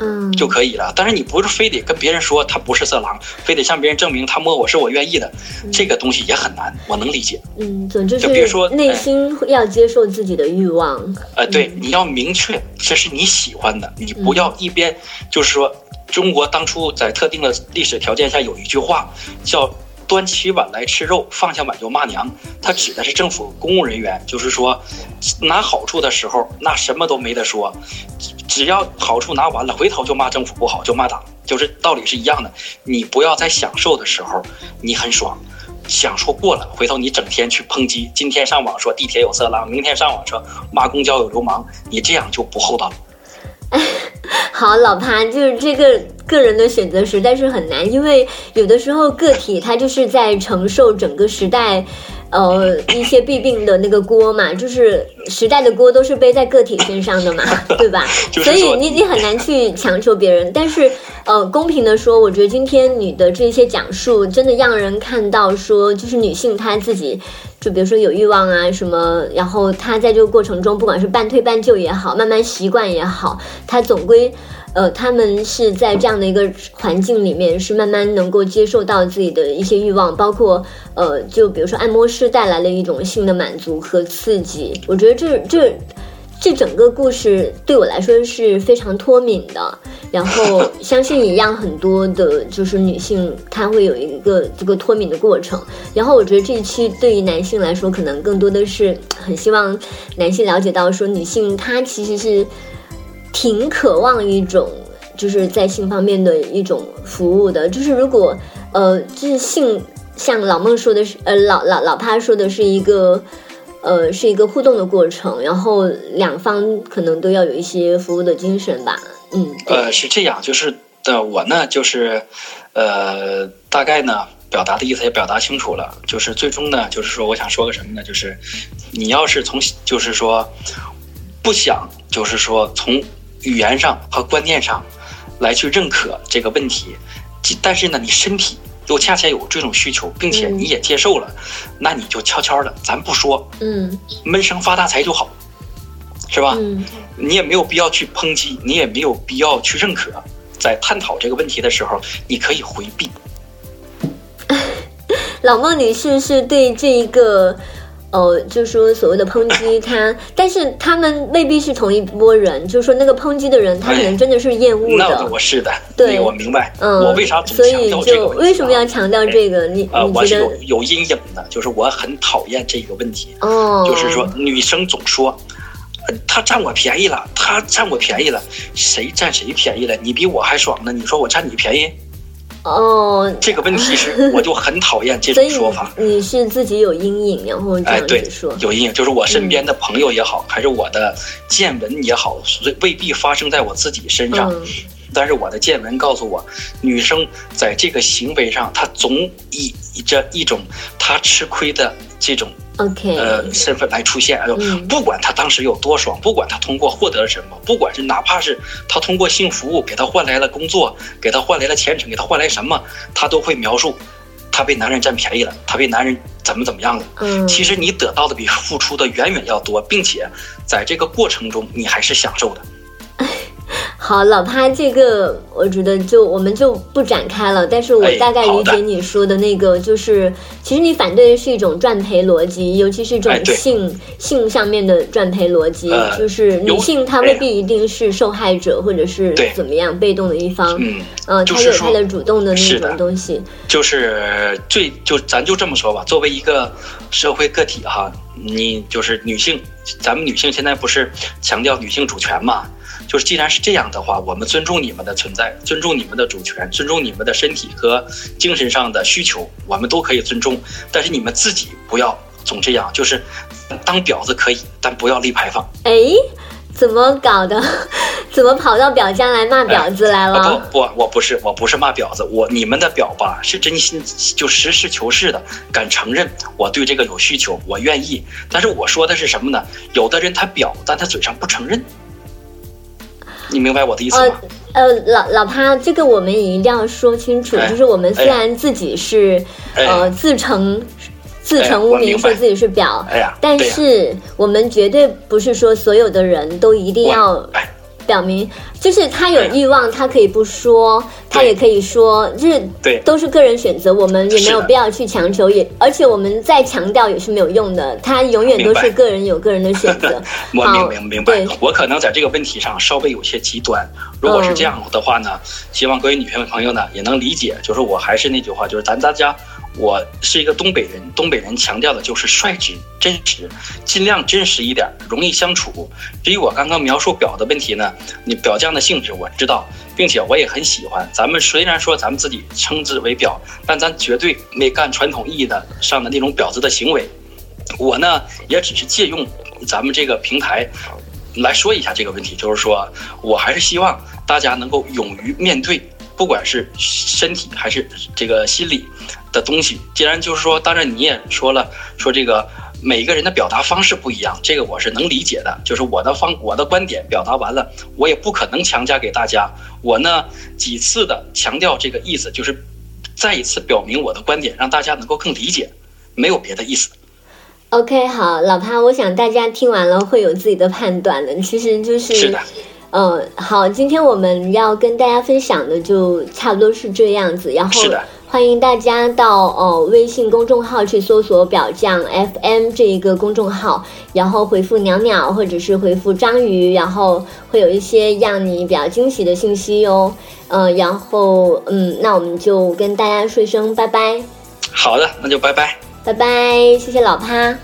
嗯就可以了。但是你不是非得跟别人说他不是色狼，非得向别人证明他摸我是我愿意的，这个东西也很难，我能理解。嗯，总之就比如说内心要接受自己的欲望。呃，对，你要明确这是你喜欢的，你不要一边就是说，中国当初在特定的历史条件下有一句话叫。端起碗来吃肉，放下碗就骂娘。它指的是政府公务人员，就是说，拿好处的时候那什么都没得说，只要好处拿完了，回头就骂政府不好，就骂党，就是道理是一样的。你不要在享受的时候你很爽，享受过了，回头你整天去抨击，今天上网说地铁有色狼，明天上网说骂公交有流氓，你这样就不厚道了。好，老潘，就是这个个人的选择实在是很难，因为有的时候个体他就是在承受整个时代，呃一些弊病的那个锅嘛，就是时代的锅都是背在个体身上的嘛，对吧？所以你你很难去强求别人，但是呃，公平的说，我觉得今天你的这些讲述真的让人看到说，就是女性她自己。就比如说有欲望啊什么，然后他在这个过程中，不管是半推半就也好，慢慢习惯也好，他总归，呃，他们是在这样的一个环境里面，是慢慢能够接受到自己的一些欲望，包括呃，就比如说按摩师带来的一种性的满足和刺激，我觉得这这。这整个故事对我来说是非常脱敏的，然后 相信也让很多的，就是女性她会有一个这个脱敏的过程。然后我觉得这一期对于男性来说，可能更多的是很希望男性了解到，说女性她其实是挺渴望一种就是在性方面的一种服务的。就是如果呃，就是性像老孟说的是，呃，老老老帕说的是一个。呃，是一个互动的过程，然后两方可能都要有一些服务的精神吧。嗯，呃，是这样，就是的，我呢，就是，呃，大概呢，表达的意思也表达清楚了，就是最终呢，就是说，我想说个什么呢？就是你要是从，就是说，不想，就是说从语言上和观念上来去认可这个问题，但是呢，你身体又恰恰有这种需求，并且嗯你也接受了，那你就悄悄的，咱不说，嗯闷声发大财就好，是吧？嗯你也没有必要去抨击，你也没有必要去认可。在探讨这个问题的时候，你可以回避。老孟女士是对这一个。呃，就是说所谓的抨击他，但是他们未必是同一波人。就是说那个抨击的人，他可能真的是厌恶那的。我是的，对我明白。嗯，我为啥总强调这个为什么要强调这个？你呃，我是有有阴影的，就是我很讨厌这个问题。哦，就是说，女生总说，呃他占我便宜了，他占我便宜了，谁占谁便宜了？你比我还爽呢，你说我占你便宜？哦，这个问题是，我就很讨厌这种说法。你是自己有阴影，然后这哎，对有阴影，就是我身边的朋友也好，还是我的见闻也好，所以未必发生在我自己身上。嗯但是我的见闻告诉我，女生在这个行为上，她总以着一种她吃亏的这种，OK，呃身份来出现。哎呦嗯不管他当时有多爽，不管他通过获得了什么，不管是哪怕是他通过性服务给他换来了工作，给他换来了前程，给他换来什么，他都会描述。她她被男人占便宜了，他被男人怎么怎么样了。嗯，其实你得到的比付出的远远要多，并且在这个过程中你还是享受的。好，老潘这个，我觉得就我们就不展开了。但是我哎大概理解你说的那个，就是其实你反对的是一种赚赔逻辑，尤其是这哎对。种性、性上面的赚赔逻辑，呃就是女性她哎。未必一定是受害者，或者是怎么样被动的一方，嗯，嗯，就是她有她的主动的那种东西，就是最就咱就这么说吧，作为一个社会个体哈，你就是女性，咱们女性现在不是强调女性主权嘛？就是既然是这样的话，我们尊重你们的存在，尊重你们的主权，尊重你们的身体和精神上的需求，我们都可以尊重。但是你们自己不要总这样，就是当婊子可以，但不要立牌坊。哎，怎么搞的？怎么跑到表家来骂婊子来了？啊不不，我不是，我不是骂婊子，我你们的婊吧是真心，就实事求是的，敢承认我对这个有需求，我愿意。但是我说的是什么呢？有的人他婊，但他嘴上不承认。你明白我的意思呃吗？呃，老老潘，这个我们也一定要说清楚，哎就是我们虽然自己是、哎呃自称自称哎污名，说自己是婊，哎呀但是我们绝对不是说所有的人都一定要表明，就是他有欲望，他可以不说，他也可以说，就是对。都是个人选择，我们也没有必要去强求，也而且我们再强调也是没有用的，他永远都是个人有个人的选择。我明明明白，我可能在这个问题上稍微有些极端。如果是这样的话呢，希望各位女性朋友呢也能理解。就是我还是那句话，就是咱大家，我是一个东北人，东北人强调的就是率直、真实，尽量真实一点，容易相处。至于我刚刚描述表的问题呢，你表匠的性质我知道，并且我也很喜欢。咱们虽然说咱们自己称之为表，但咱绝对没干传统意义的上的那种婊子的行为。我呢，也只是借用咱们这个平台来说一下这个问题，就是说我还是希望大家能够勇于面对，不管是身体还是这个心理的东西。既然就是说，当然你也说了，说这个每个人的表达方式不一样，这个我是能理解的。就是我的方我的观点表达完了，我也不可能强加给大家。我呢几次的强调这个意思，就是再一次表明我的观点，让大家能够更理解，没有别的意思。OK，好，老潘，我想大家听完了会有自己的判断的。其实就是，是的嗯，好，今天我们要跟大家分享的就差不多是这样子，然后欢迎大家到呃微信公众号去搜索“表匠 FM” 这一个公众号，然后回复“鸟鸟”或者是回复“章鱼”，然后会有一些让你比较惊喜的信息哟。嗯、然后嗯，那我们就跟大家说一声拜拜，好的，那就拜拜。拜拜，谢谢老趴。